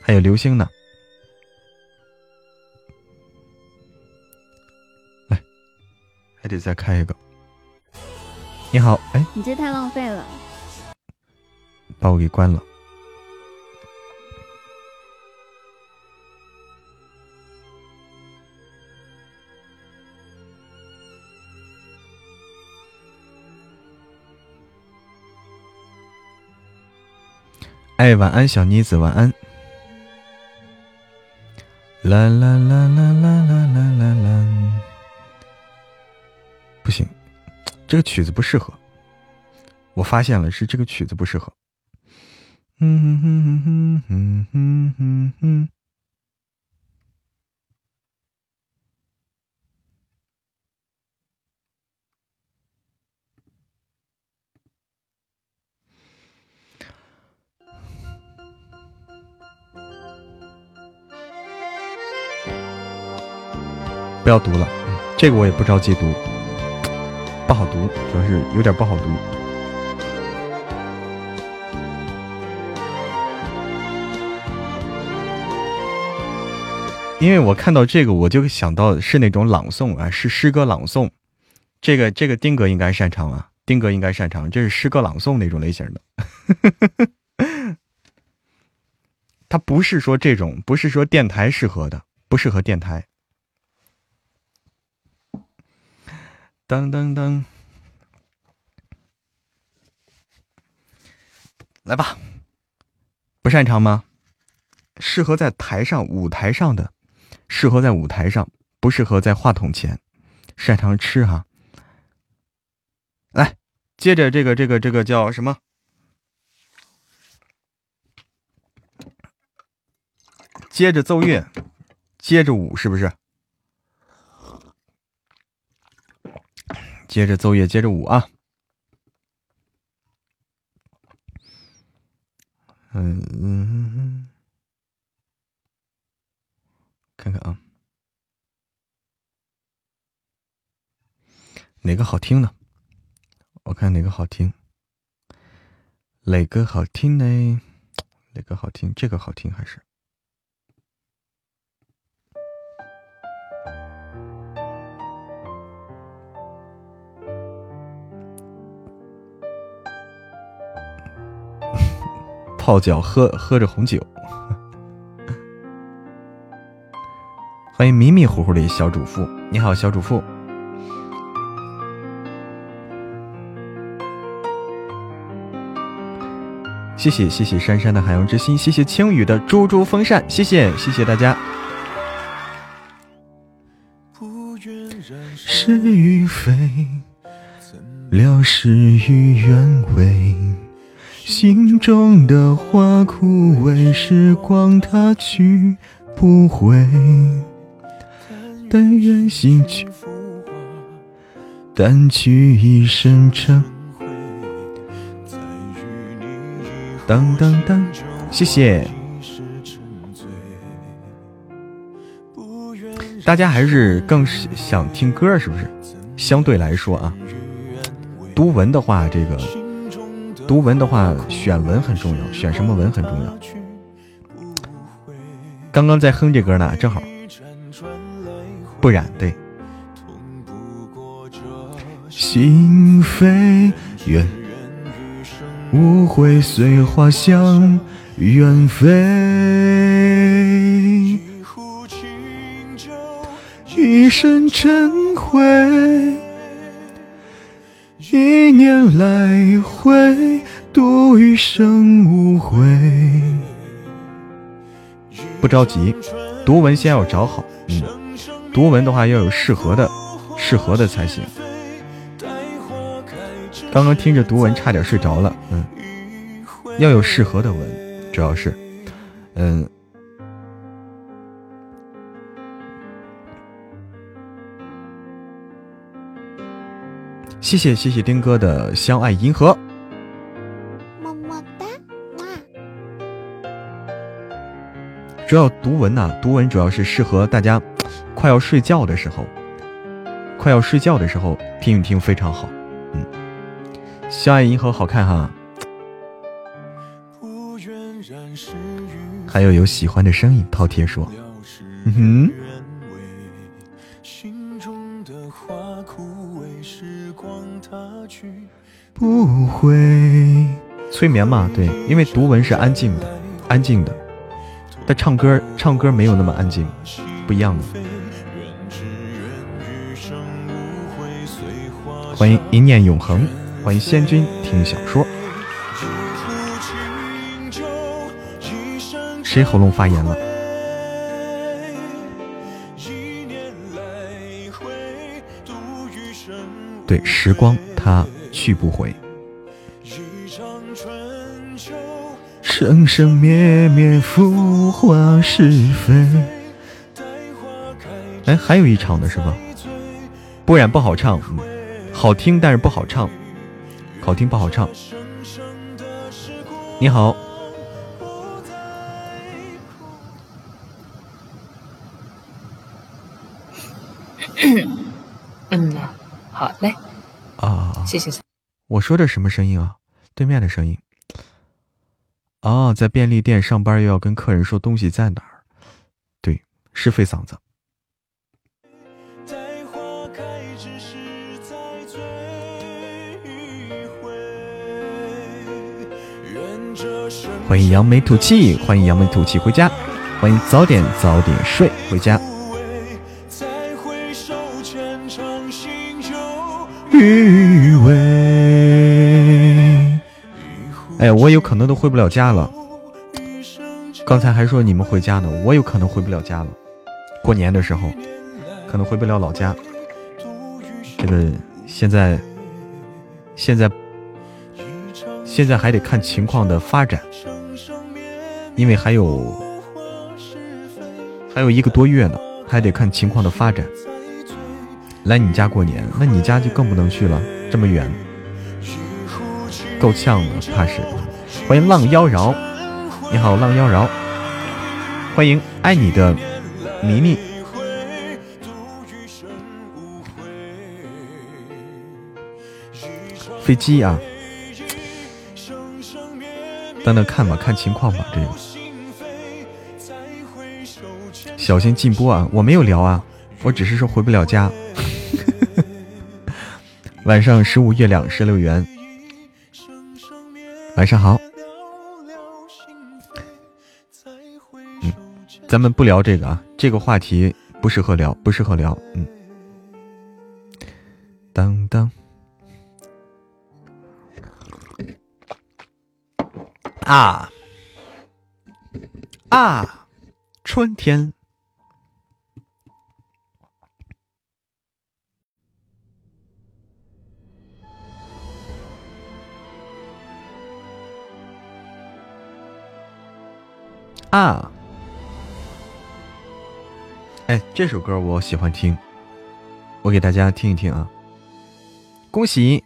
还有流星呢。还得再开一个。你好，哎，你这太浪费了，把我给关了。哎，晚安，小妮子，晚安。啦啦啦啦啦啦啦啦啦。不行，这个曲子不适合。我发现了，是这个曲子不适合。嗯哼哼哼哼哼哼哼。不要读了，这个我也不着急读。不好读，主要是有点不好读。因为我看到这个，我就想到是那种朗诵啊，是诗歌朗诵。这个这个丁哥应该擅长啊，丁哥应该擅长，这是诗歌朗诵那种类型的。他不是说这种，不是说电台适合的，不适合电台。噔噔噔，来吧！不擅长吗？适合在台上、舞台上的，适合在舞台上，不适合在话筒前。擅长吃哈。来，接着这个这个这个叫什么？接着奏乐，接着舞，是不是？接着奏乐，接着舞啊！嗯嗯，看看啊，哪个好听呢？我看哪个好听，哪个好听呢？哪个好听？这个好听还是？泡脚喝喝着红酒，欢迎迷迷糊糊的小主妇，你好，小主妇。谢谢谢谢珊珊的海洋之心，谢谢青雨的猪猪风扇，谢谢谢谢大家。是与非，了事与愿违。心中的花枯萎，时光它去不回。但愿心去浮华，淡去一身尘灰。当当当，谢谢。大家还是更想听歌，是不是？相对来说啊，读文的话，这个。读文的话，选文很重要，选什么文很重要。刚刚在哼这歌呢，正好。不染对。心飞远，无悔随花香远飞。一身尘灰，一念来回，度余生无悔。不着急，读文先要找好。嗯，读文的话要有适合的，适合的才行。刚刚听着读文差点睡着了。嗯，要有适合的文，主要是，嗯。谢谢谢谢丁哥的相爱银河，么么哒，主要读文呐，读文主要是适合大家快要睡觉的时候，快要睡觉的时候听一听非常好。嗯，相爱银河好看哈，还有有喜欢的声音，饕餮说，嗯哼。不会催眠嘛？对，因为读文是安静的，安静的。但唱歌，唱歌没有那么安静，不一样的。欢迎一念永恒，欢迎仙君听小说。谁喉咙发炎了？对，时光它。去不回，生生灭灭，浮华是非。哎，还有一场的是吧？不然不好唱，好听但是不好唱，好听不好唱。你好，嗯，好嘞，啊，谢谢。我说的什么声音啊？对面的声音。哦，在便利店上班又要跟客人说东西在哪儿，对，是费嗓子。欢迎扬眉吐气，欢迎扬眉吐气回家，欢迎早点早点睡回家。余味。哎，我有可能都回不了家了。刚才还说你们回家呢，我有可能回不了家了。过年的时候，可能回不了老家。这个现在，现在，现在还得看情况的发展，因为还有还有一个多月呢，还得看情况的发展。来你家过年，那你家就更不能去了，这么远，够呛的，怕是。欢迎浪妖娆，你好，浪妖娆。欢迎爱你的妮妮。飞机啊，等等看吧，看情况吧，这个。小心禁播啊！我没有聊啊，我只是说回不了家。晚上十五月亮十六元，晚上好。嗯，咱们不聊这个啊，这个话题不适合聊，不适合聊。嗯，当当啊啊，春天。啊！哎，这首歌我喜欢听，我给大家听一听啊！恭喜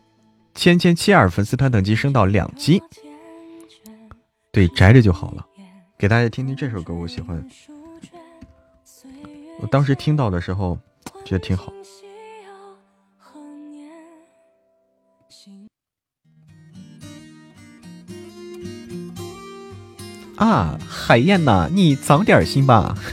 千千七二粉丝团等级升到两级，对，宅着就好了。给大家听听这首歌，我喜欢。我当时听到的时候觉得挺好。啊，海燕呐，你长点心吧。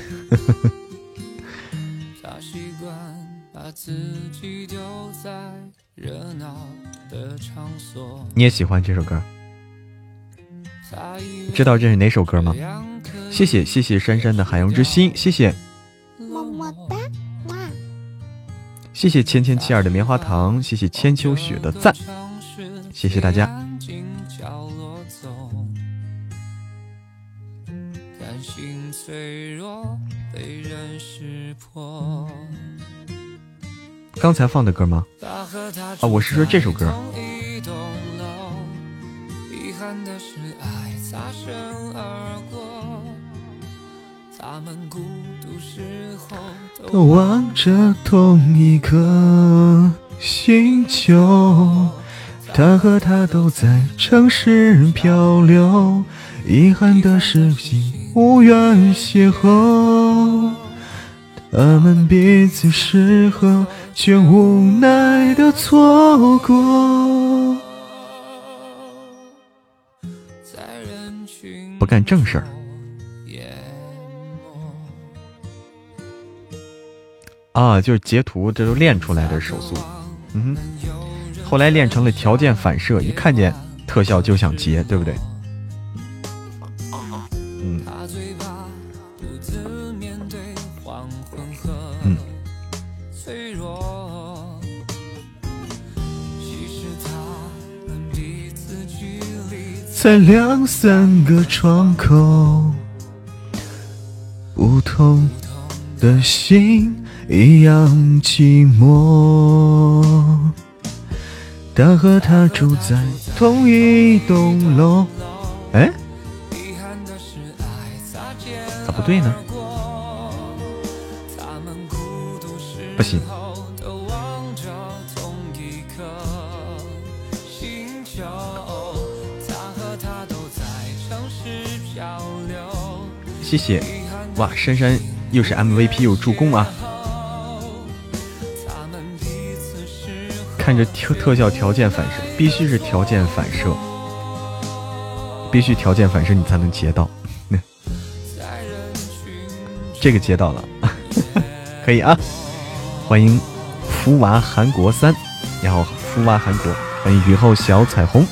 你也喜欢这首歌？知道这是哪首歌吗？谢谢谢谢珊珊的海洋之心，谢谢，么么哒，哇谢谢千千七二的棉花糖，谢谢千秋雪的赞，谢谢大家。刚才放的歌吗？啊，我是说这首歌。都望着同一颗星球，他和她都在城市漂流，遗憾的是心无缘邂逅。他们彼此适合，却无奈的错过。不干正事儿。啊，就是截图，这都练出来的手速。嗯哼，后来练成了条件反射，一看见特效就想截，对不对？在两三个窗口，不同的心。一样寂寞。他和她住在同一栋楼。哎，咋不对呢？不行。谢谢，哇，珊珊又是 MVP 又助攻啊！看着特特效条件反射，必须是条件反射，必须条件反射你才能截到。这个接到了，可以啊！欢迎福娃韩国三，你好，福娃韩国，欢迎雨后小彩虹，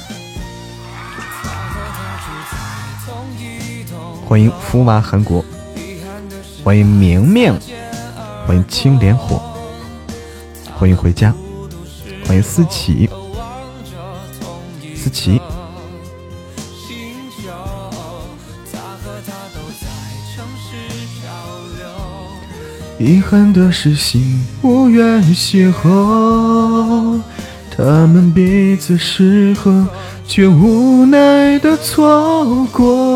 欢迎福娃韩国，欢迎明明，欢迎青莲火，欢迎回家。欢迎思琪，思琪。遗憾的是，心无缘邂逅，他们彼此适合，却无奈的错过。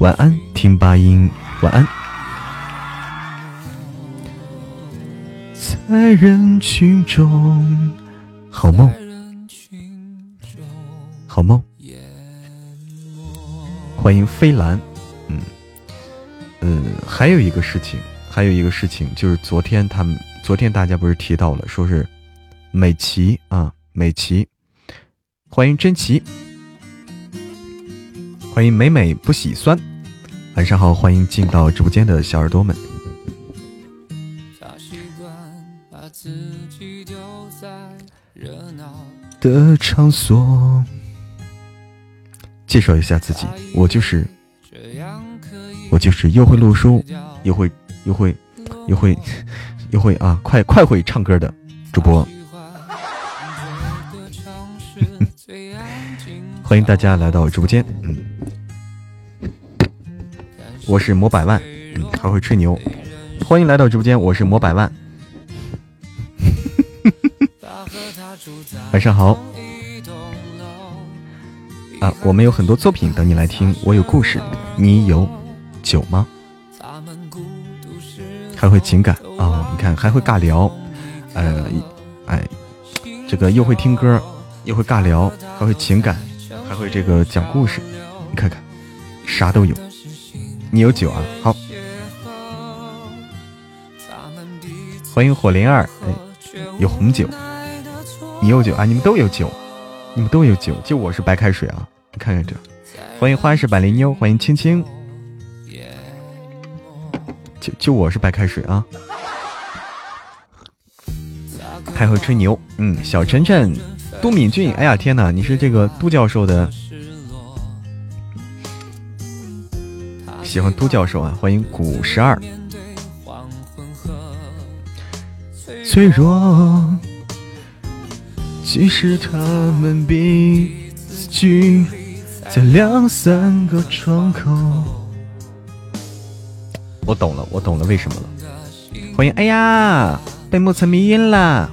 晚安，听八音。晚安。在人群中，好梦，好梦。欢迎飞兰，嗯，嗯，还有一个事情，还有一个事情，就是昨天他们，昨天大家不是提到了，说是美琪啊，美琪，欢迎珍奇，欢迎美美不喜酸，晚上好，欢迎进到直播间的小耳朵们。的场所，介绍一下自己，我就是，我就是又会录书，又会又会又会又会啊，快快会唱歌的主播。欢迎大家来到直播间，嗯，我是魔百万，还会吹牛。欢迎来到直播间，我是魔百万。晚上好，啊，我们有很多作品等你来听。我有故事，你有酒吗？还会情感啊？你看还会尬聊，呃，哎，这个又会听歌，又会尬聊，还会情感，还会这个讲故事。你看看，啥都有。你有酒啊？好，欢迎火灵儿，哎，有红酒。你有酒啊？你们都有酒，你们都有酒，就我是白开水啊！你看看这，欢迎花式百灵妞，欢迎青青，就就我是白开水啊！还会吹牛，嗯，小晨晨，都敏俊，哎呀天哪，你是这个都教授的，喜欢都教授啊！欢迎古十二，脆弱。即使他们彼此距在两三个窗口，我懂了，我懂了，为什么了？欢迎，哎呀，被莫测迷晕了。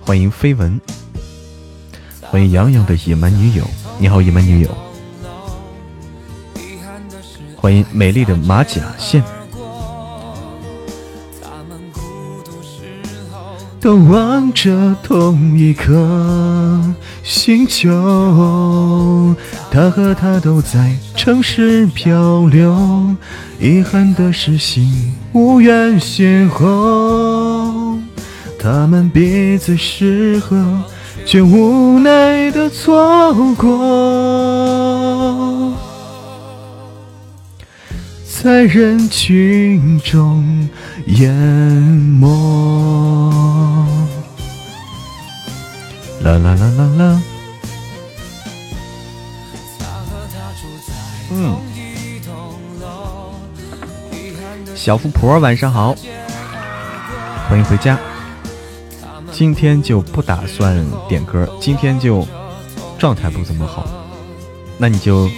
欢迎绯闻，欢迎洋洋的野蛮女友，你好，野蛮女友。欢迎美丽的马甲线。都望着同一颗星球，他和她都在城市漂流，遗憾的是心无缘邂逅，他们彼此适合，却无奈的错过。在人群中淹没。啦啦啦啦啦。嗯。小富婆晚上好，欢迎回家。今天就不打算点歌，今天就状态不怎么好，那你就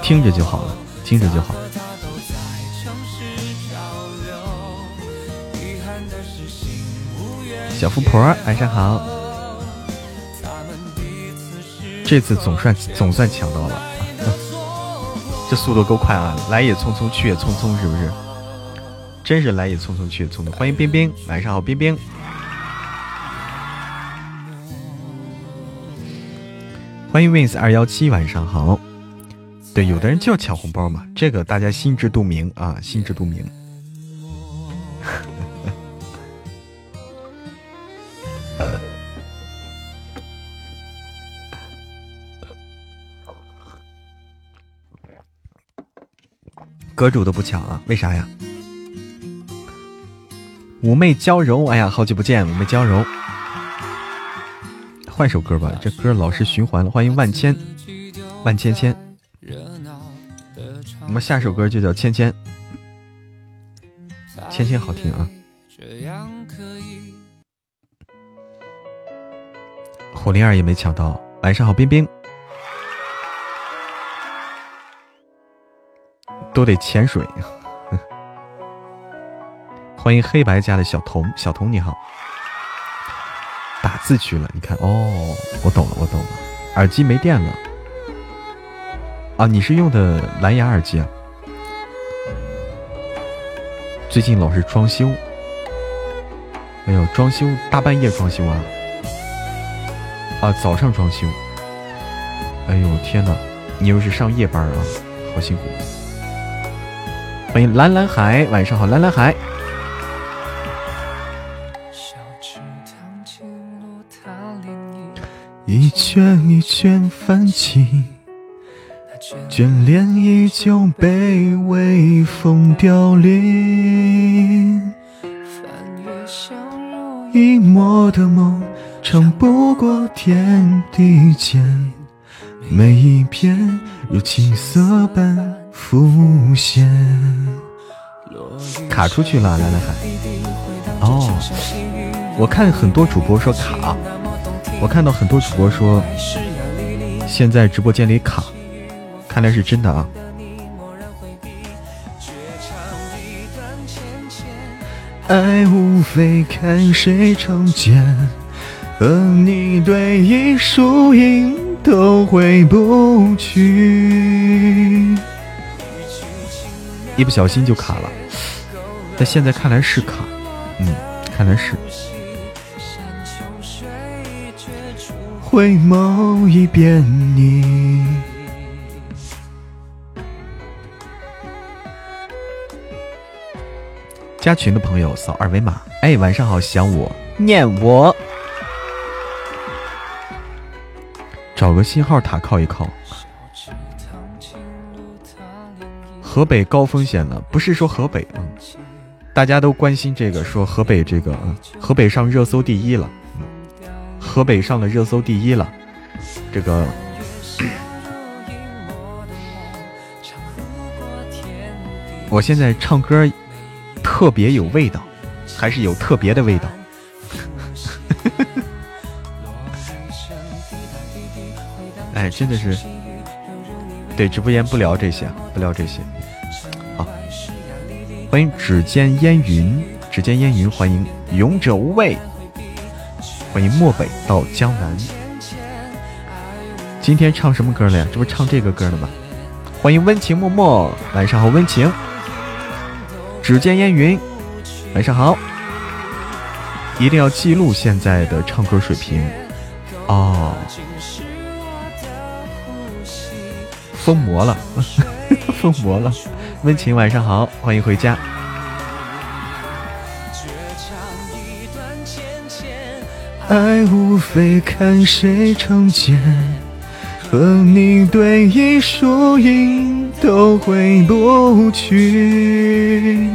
听着就好了，听着就好。小富婆，晚上好。这次总算总算抢到了，这速度够快啊！来也匆匆，去也匆匆，是不是？真是来也匆匆，去也匆匆。欢迎冰冰，晚上好，冰冰。欢迎 wins 二幺七，晚上好。对，有的人就要抢红包嘛，这个大家心知肚明啊，心知肚明。阁主都不抢啊？为啥呀？妩媚娇柔，哎呀，好久不见，妩媚娇柔。换首歌吧，这歌老是循环了。欢迎万千，万千千。我们下首歌就叫芊芊，芊芊好听啊。火灵儿也没抢到，晚上好，冰冰。都得潜水。欢迎黑白家的小童，小童你好。打字去了，你看哦，我懂了，我懂了。耳机没电了。啊，你是用的蓝牙耳机啊？最近老是装修。哎呦，装修大半夜装修啊？啊，早上装修。哎呦天哪，你又是上夜班啊？好辛苦。欢迎蓝蓝海，晚上好，蓝蓝海。一圈一圈泛起，眷恋依旧被微风凋零。一抹的梦，长不过天地间，每一片如青色般。浮现，卡出去了，来来海。哦，我看很多主播说卡，我看到很多主播说现在直播间里卡，看来是真的啊。爱无非看谁长剑，和你对弈输赢都回不去。一不小心就卡了，但现在看来是卡，嗯，看来是。回眸一遍你，加群的朋友扫二维码。哎，晚上好，想我念我。找个信号塔靠一靠。河北高风险了，不是说河北，嗯，大家都关心这个，说河北这个，河北上热搜第一了，河北上了热搜第一了，这个，我现在唱歌特别有味道，还是有特别的味道。哎，真的是，对，直播间不聊这些，不聊这些。欢迎指尖烟云，指尖烟云，欢迎勇者无畏，欢迎漠北到江南。今天唱什么歌了呀？这不唱这个歌了吗？欢迎温情脉脉，晚上好，温情。指尖烟云，晚上好。一定要记录现在的唱歌水平哦。疯魔了，疯魔了。温情晚上好，欢迎回家。爱无非看谁成茧，和你对弈输赢都回不去。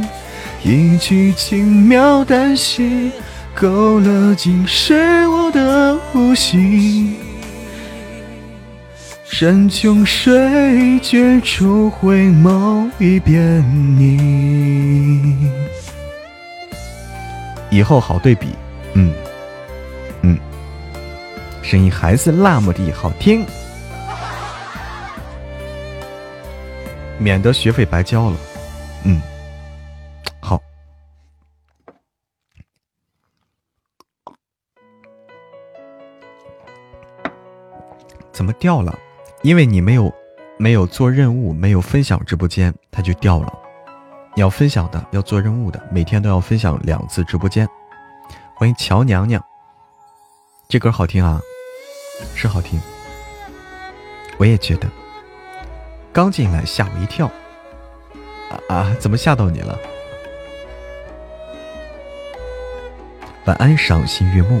一句轻描淡写，勾勒尽是我的呼吸。山穷水绝处，回眸一遍你。以后好对比，嗯嗯，声音还是那么的好听，免得学费白交了。嗯，好，怎么掉了？因为你没有，没有做任务，没有分享直播间，它就掉了。你要分享的，要做任务的，每天都要分享两次直播间。欢迎乔娘娘，这歌好听啊，是好听，我也觉得。刚进来吓我一跳，啊啊，怎么吓到你了？晚安，赏心悦目。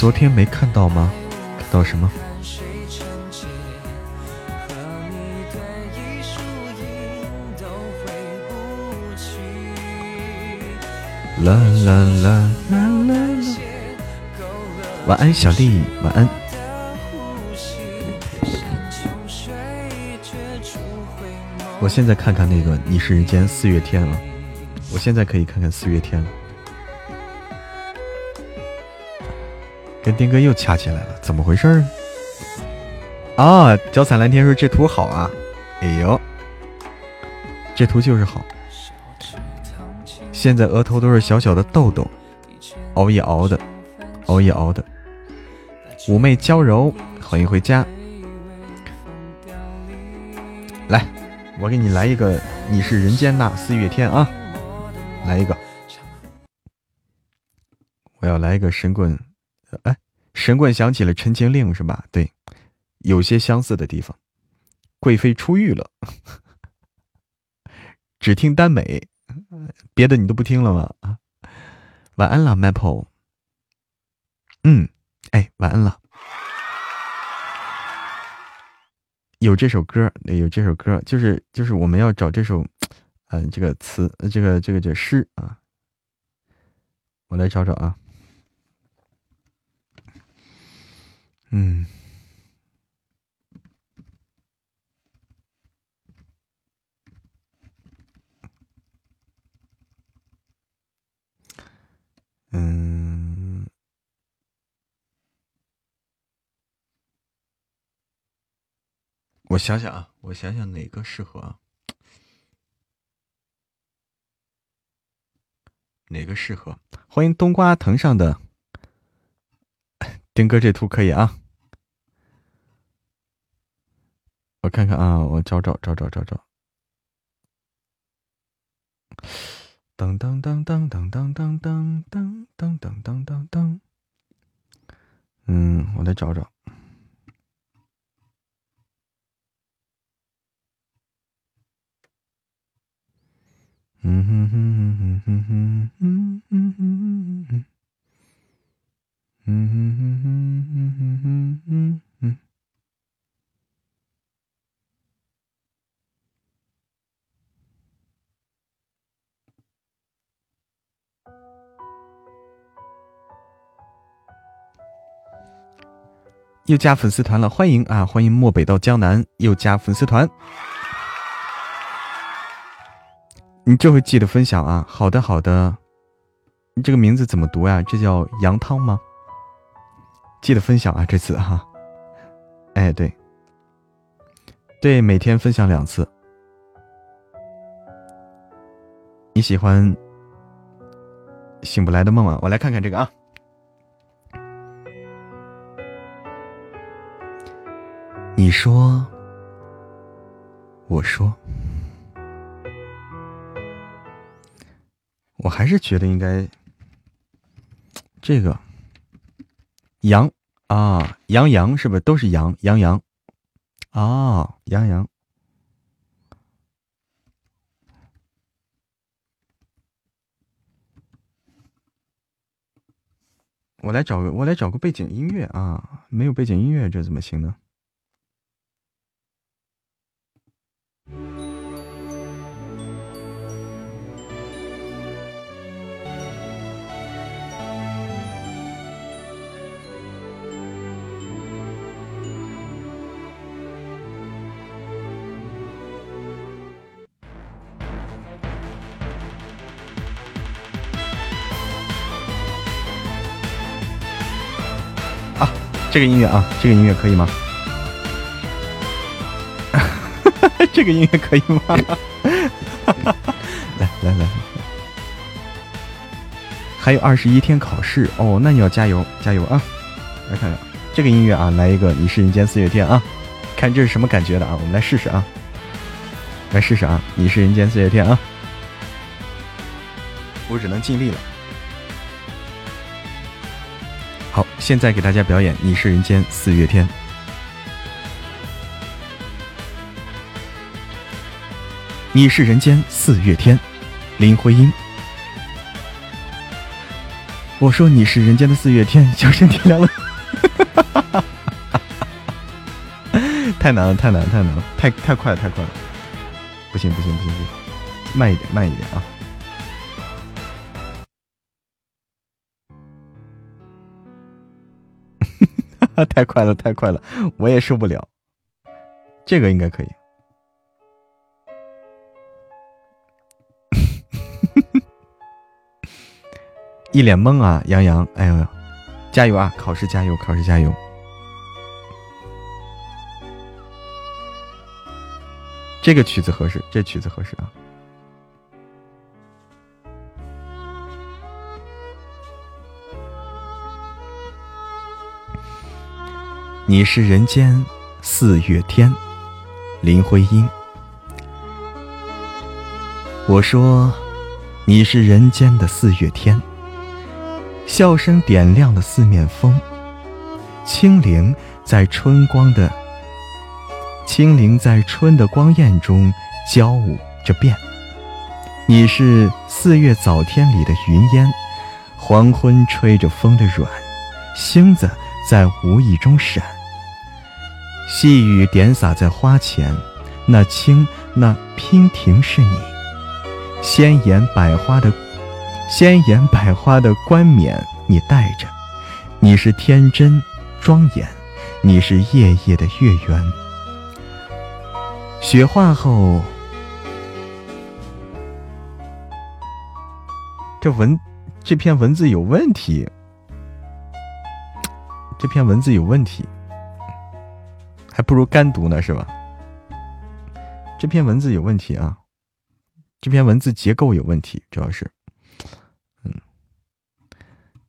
昨天没看到吗？看到什么？啦啦啦啦啦！晚安，小丽，晚安。我现在看看那个《你是人间四月天》了，我现在可以看看四月天了。跟丁哥又掐起来了，怎么回事儿？啊，脚踩蓝天说这图好啊！哎呦，这图就是好。现在额头都是小小的痘痘，熬夜熬的，熬夜熬的。妩媚娇柔，欢迎回家。来，我给你来一个，你是人间那四月天啊！来一个，我要来一个神棍。哎，神棍想起了《陈情令》是吧？对，有些相似的地方。贵妃出狱了，只听耽美，别的你都不听了吗？啊，晚安了，Maple。嗯，哎，晚安了。有这首歌，有这首歌，就是就是我们要找这首，嗯，这个词，这个这个这诗啊，我来找找啊。嗯，嗯，我想想啊，我想想哪个适合啊？哪个适合？欢迎冬瓜藤上的 丁哥，这图可以啊。我看看啊，我找找找找找找。噔噔噔噔噔噔噔噔噔噔噔噔噔噔。嗯，我来找找。嗯哼哼又加粉丝团了，欢迎啊！欢迎漠北到江南又加粉丝团。你这回记得分享啊！好的，好的。你这个名字怎么读呀？这叫羊汤吗？记得分享啊！这次哈，哎，对，对，每天分享两次。你喜欢醒不来的梦啊？我来看看这个啊。你说，我说。我还是觉得应该这个杨啊，杨洋是不是都是杨杨洋啊？杨洋，我来找个我来找个背景音乐啊，没有背景音乐这怎么行呢？这个音乐啊，这个音乐可以吗？这个音乐可以吗？来来来，还有二十一天考试哦，那你要加油加油啊！来看看这个音乐啊，来一个《你是人间四月天》啊，看这是什么感觉的啊？我们来试试啊，来试试啊，《你是人间四月天》啊，我只能尽力了。现在给大家表演《你是人间四月天》。你是人间四月天，林徽因。我说你是人间的四月天，小声点亮了。太难了，太难，太难了，太太快了，太快了。不行，不行，不行，不行，慢一点，慢一点啊。太快了，太快了，我也受不了。这个应该可以。一脸懵啊，杨洋，哎呦，加油啊，考试加油，考试加油。这个曲子合适，这曲子合适啊。你是人间四月天，林徽因。我说，你是人间的四月天，笑声点亮了四面风，清灵在春光的清灵在春的光艳中交舞着变。你是四月早天里的云烟，黄昏吹着风的软，星子在无意中闪。细雨点洒在花前，那青那娉婷是你，鲜艳百花的鲜艳百花的冠冕你戴着，你是天真庄严，你是夜夜的月圆。雪化后，这文这篇文字有问题，这篇文字有问题。还不如干读呢，是吧？这篇文字有问题啊，这篇文字结构有问题，主要是，嗯，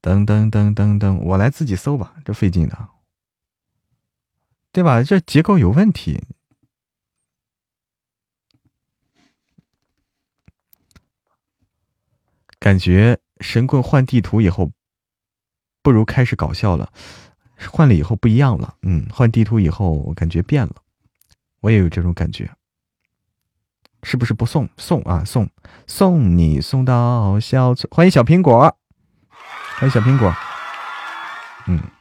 噔噔噔噔噔，我来自己搜吧，这费劲的，对吧？这结构有问题，感觉神棍换地图以后，不如开始搞笑了，换了以后不一样了，嗯，换地图以后我感觉变了，我也有这种感觉。是不是不送送啊送送你送到小村？欢迎小苹果，欢迎小苹果，嗯嗯。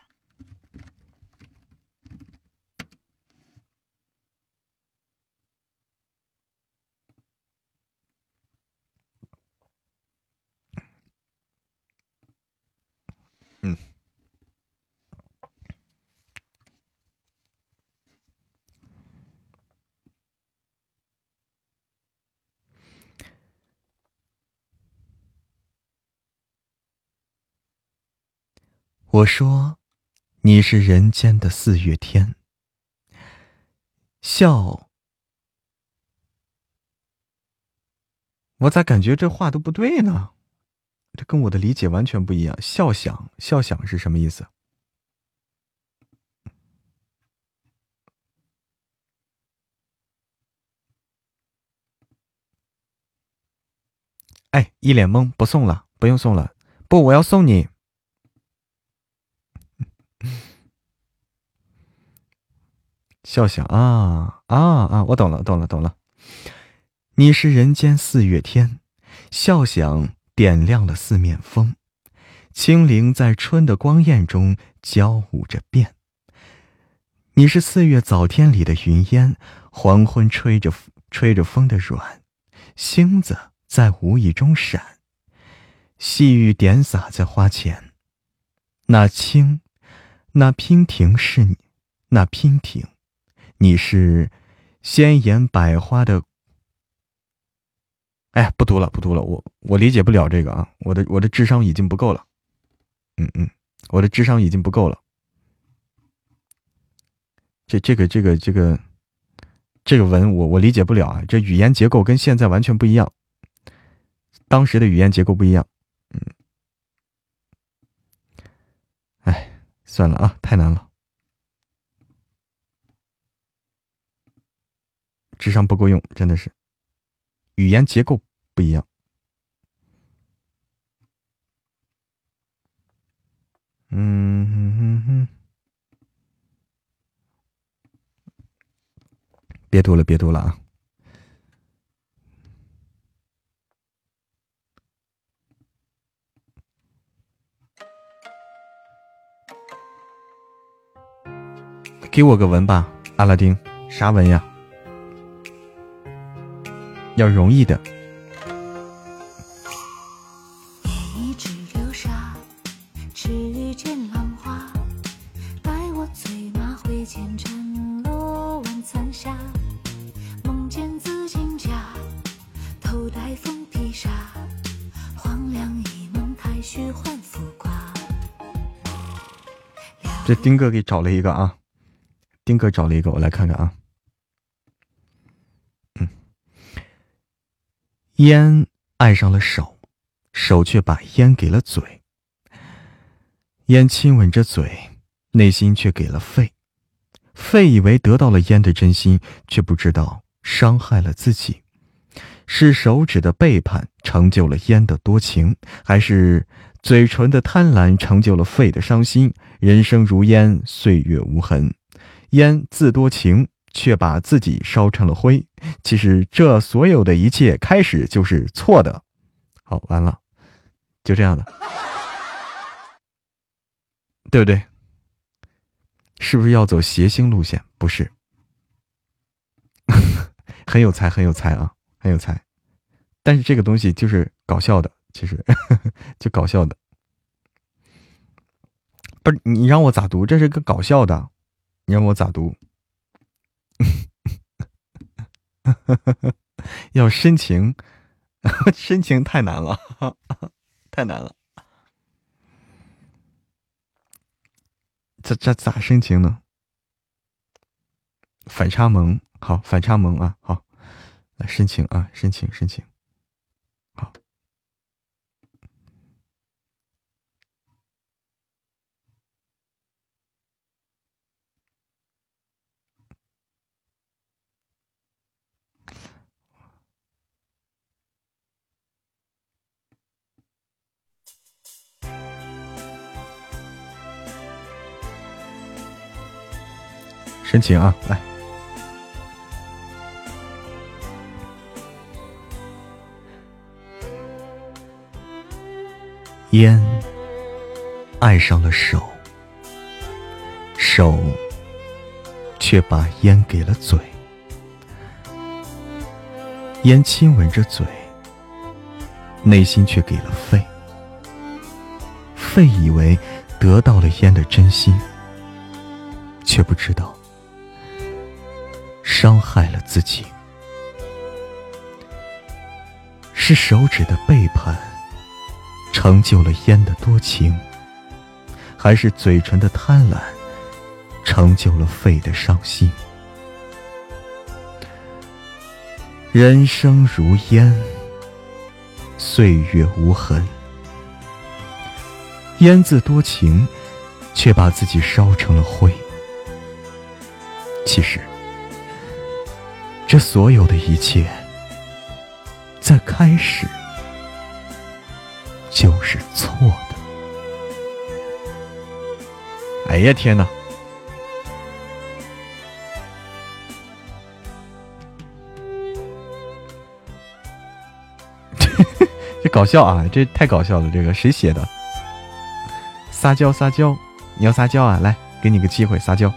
我说：“你是人间的四月天，笑。”我咋感觉这话都不对呢？这跟我的理解完全不一样。笑响，笑响是什么意思？哎，一脸懵，不送了，不用送了。不，我要送你。笑响啊啊啊！我懂了，懂了，懂了。你是人间四月天，笑响点亮了四面风，清灵在春的光艳中交舞着变。你是四月早天里的云烟，黄昏吹着吹着风的软，星子在无意中闪，细雨点洒在花前。那青，那娉婷是你，那娉婷。你是鲜艳百花的，哎，不读了，不读了，我我理解不了这个啊，我的我的智商已经不够了，嗯嗯，我的智商已经不够了，这这个这个这个这个文我我理解不了啊，这语言结构跟现在完全不一样，当时的语言结构不一样，嗯，哎，算了啊，太难了。智商不够用，真的是，语言结构不一样。嗯哼哼哼，别读了，别读了啊！给我个文吧，阿拉丁，啥文呀？要容易的。这丁哥给找了一个啊，丁哥找了一个，我来看看啊。烟爱上了手，手却把烟给了嘴。烟亲吻着嘴，内心却给了肺。肺以为得到了烟的真心，却不知道伤害了自己。是手指的背叛成就了烟的多情，还是嘴唇的贪婪成就了肺的伤心？人生如烟，岁月无痕。烟自多情。却把自己烧成了灰。其实这所有的一切开始就是错的。好，完了，就这样的，对不对？是不是要走谐星路线？不是，很有才，很有才啊，很有才。但是这个东西就是搞笑的，其实 就搞笑的。不是你让我咋读？这是个搞笑的，你让我咋读？要深情，深情太难了，太难了。这这咋深情呢？反差萌，好，反差萌啊，好，来申请啊，申请申请。申请啊，来。烟爱上了手，手却把烟给了嘴。烟亲吻着嘴，内心却给了肺。肺以为得到了烟的真心，却不知道伤害了自己。是手指的背叛。成就了烟的多情，还是嘴唇的贪婪，成就了肺的伤心。人生如烟，岁月无痕。烟自多情，却把自己烧成了灰。其实，这所有的一切，在开始。就是错的。哎呀天哪！这搞笑啊！这太搞笑了！这个谁写的？撒娇撒娇，你要撒娇啊！来，给你个机会撒娇。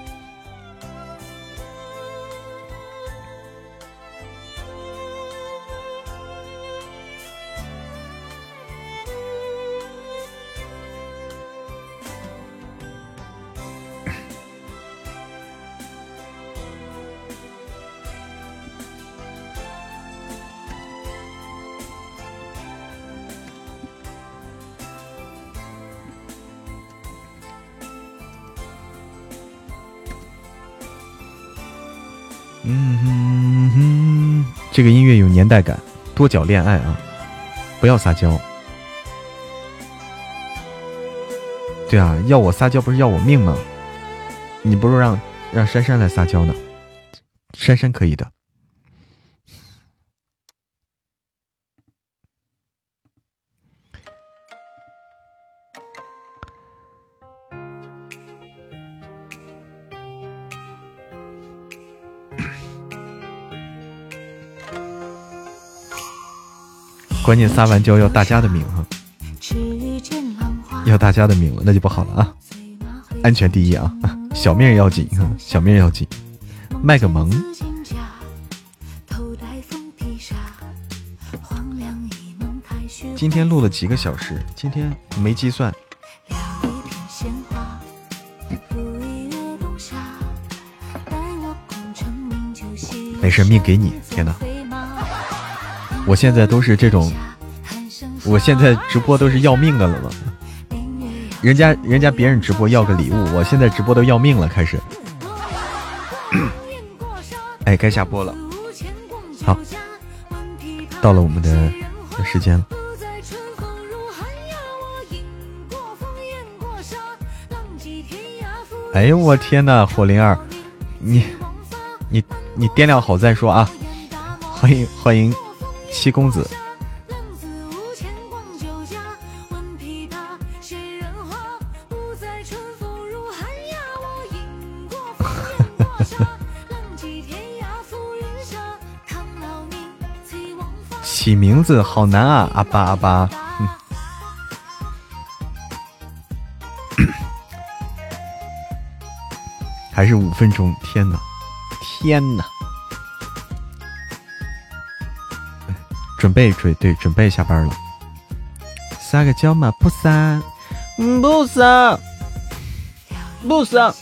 嗯哼哼这个音乐有年代感，多角恋爱啊！不要撒娇。对啊，要我撒娇不是要我命吗？你不如让让珊珊来撒娇呢，珊珊可以的。关键撒完娇要大家的命哈，要大家的命了，那就不好了啊！安全第一啊，小命要紧啊，小命要紧。卖个萌。今天录了几个小时？今天没计算。没事，命给你。天哪！我现在都是这种，我现在直播都是要命的了吗？人家人家别人直播要个礼物，我现在直播都要命了，开始。哎，该下播了，好，到了我们的时间了。哎呦我天呐，火灵儿，你你你掂量好再说啊！欢迎欢迎。七公子，起名字好难啊！阿巴阿巴，还是五分钟？天哪，天哪！准备准对准备下班了，撒个娇嘛不撒，不撒，不撒。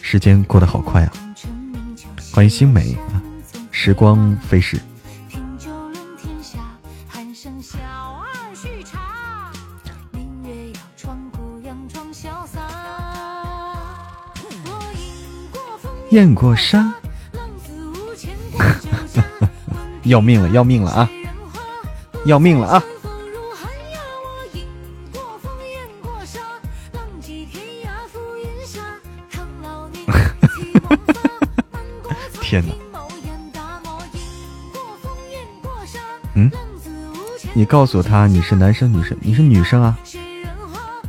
时间过得好快啊！欢迎星美啊，时光飞逝。雁过沙。要命了，要命了啊！要命了啊！天哪！嗯？你告诉他你是男生女生？你是女生啊？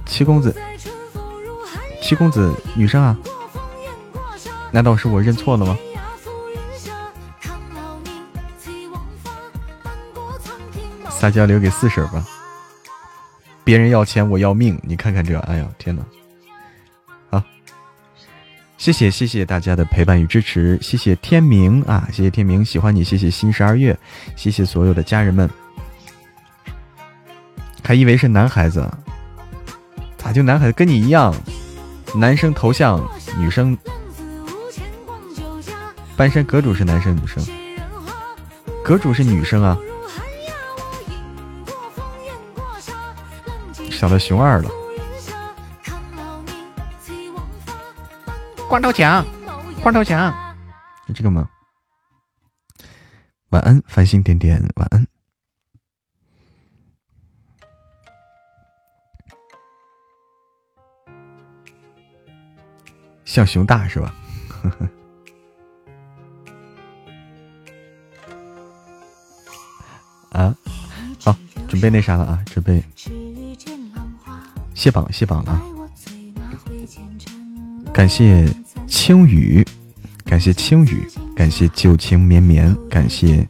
七公子，七公子，女生啊？难道是我认错了吗？大家留给四婶吧。别人要钱，我要命。你看看这，哎呀，天哪！好，谢谢谢谢大家的陪伴与支持，谢谢天明啊，谢谢天明，喜欢你，谢谢新十二月，谢谢所有的家人们。还以为是男孩子，咋就男孩子？跟你一样，男生头像，女生。半山阁主是男生女生？阁主是女生啊。小的熊二了，光头强，光头强，是这个吗？晚安，繁星点点，晚安。像熊大是吧？啊，好，准备那啥了啊，准备。谢榜谢榜了，感谢青雨，感谢青雨，感谢旧情绵绵，感谢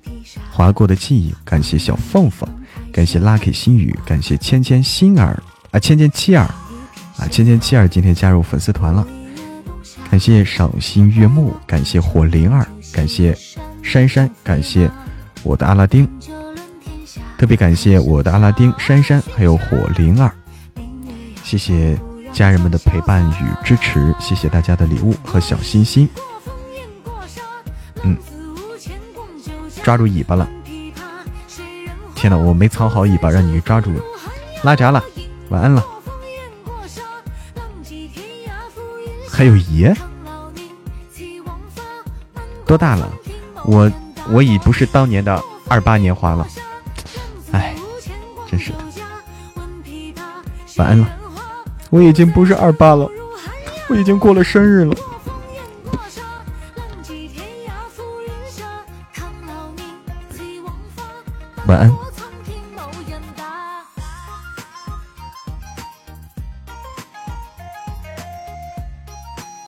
划过的记忆，感谢小凤凤，感谢 lucky 心语，感谢芊芊心儿啊，芊芊七儿啊，芊芊七儿今天加入粉丝团了，感谢赏心悦目，感谢火灵儿，感谢珊珊，感谢我的阿拉丁，特别感谢我的阿拉丁珊珊，还有火灵儿。谢谢家人们的陪伴与支持，谢谢大家的礼物和小心心。嗯，抓住尾巴了！天哪，我没藏好尾巴，让你抓住了，拉闸了！晚安了。还有爷，多大了？我我已不是当年的二八年华了。哎，真是的。晚安了。我已经不是二八了，我已经过了生日了。晚安。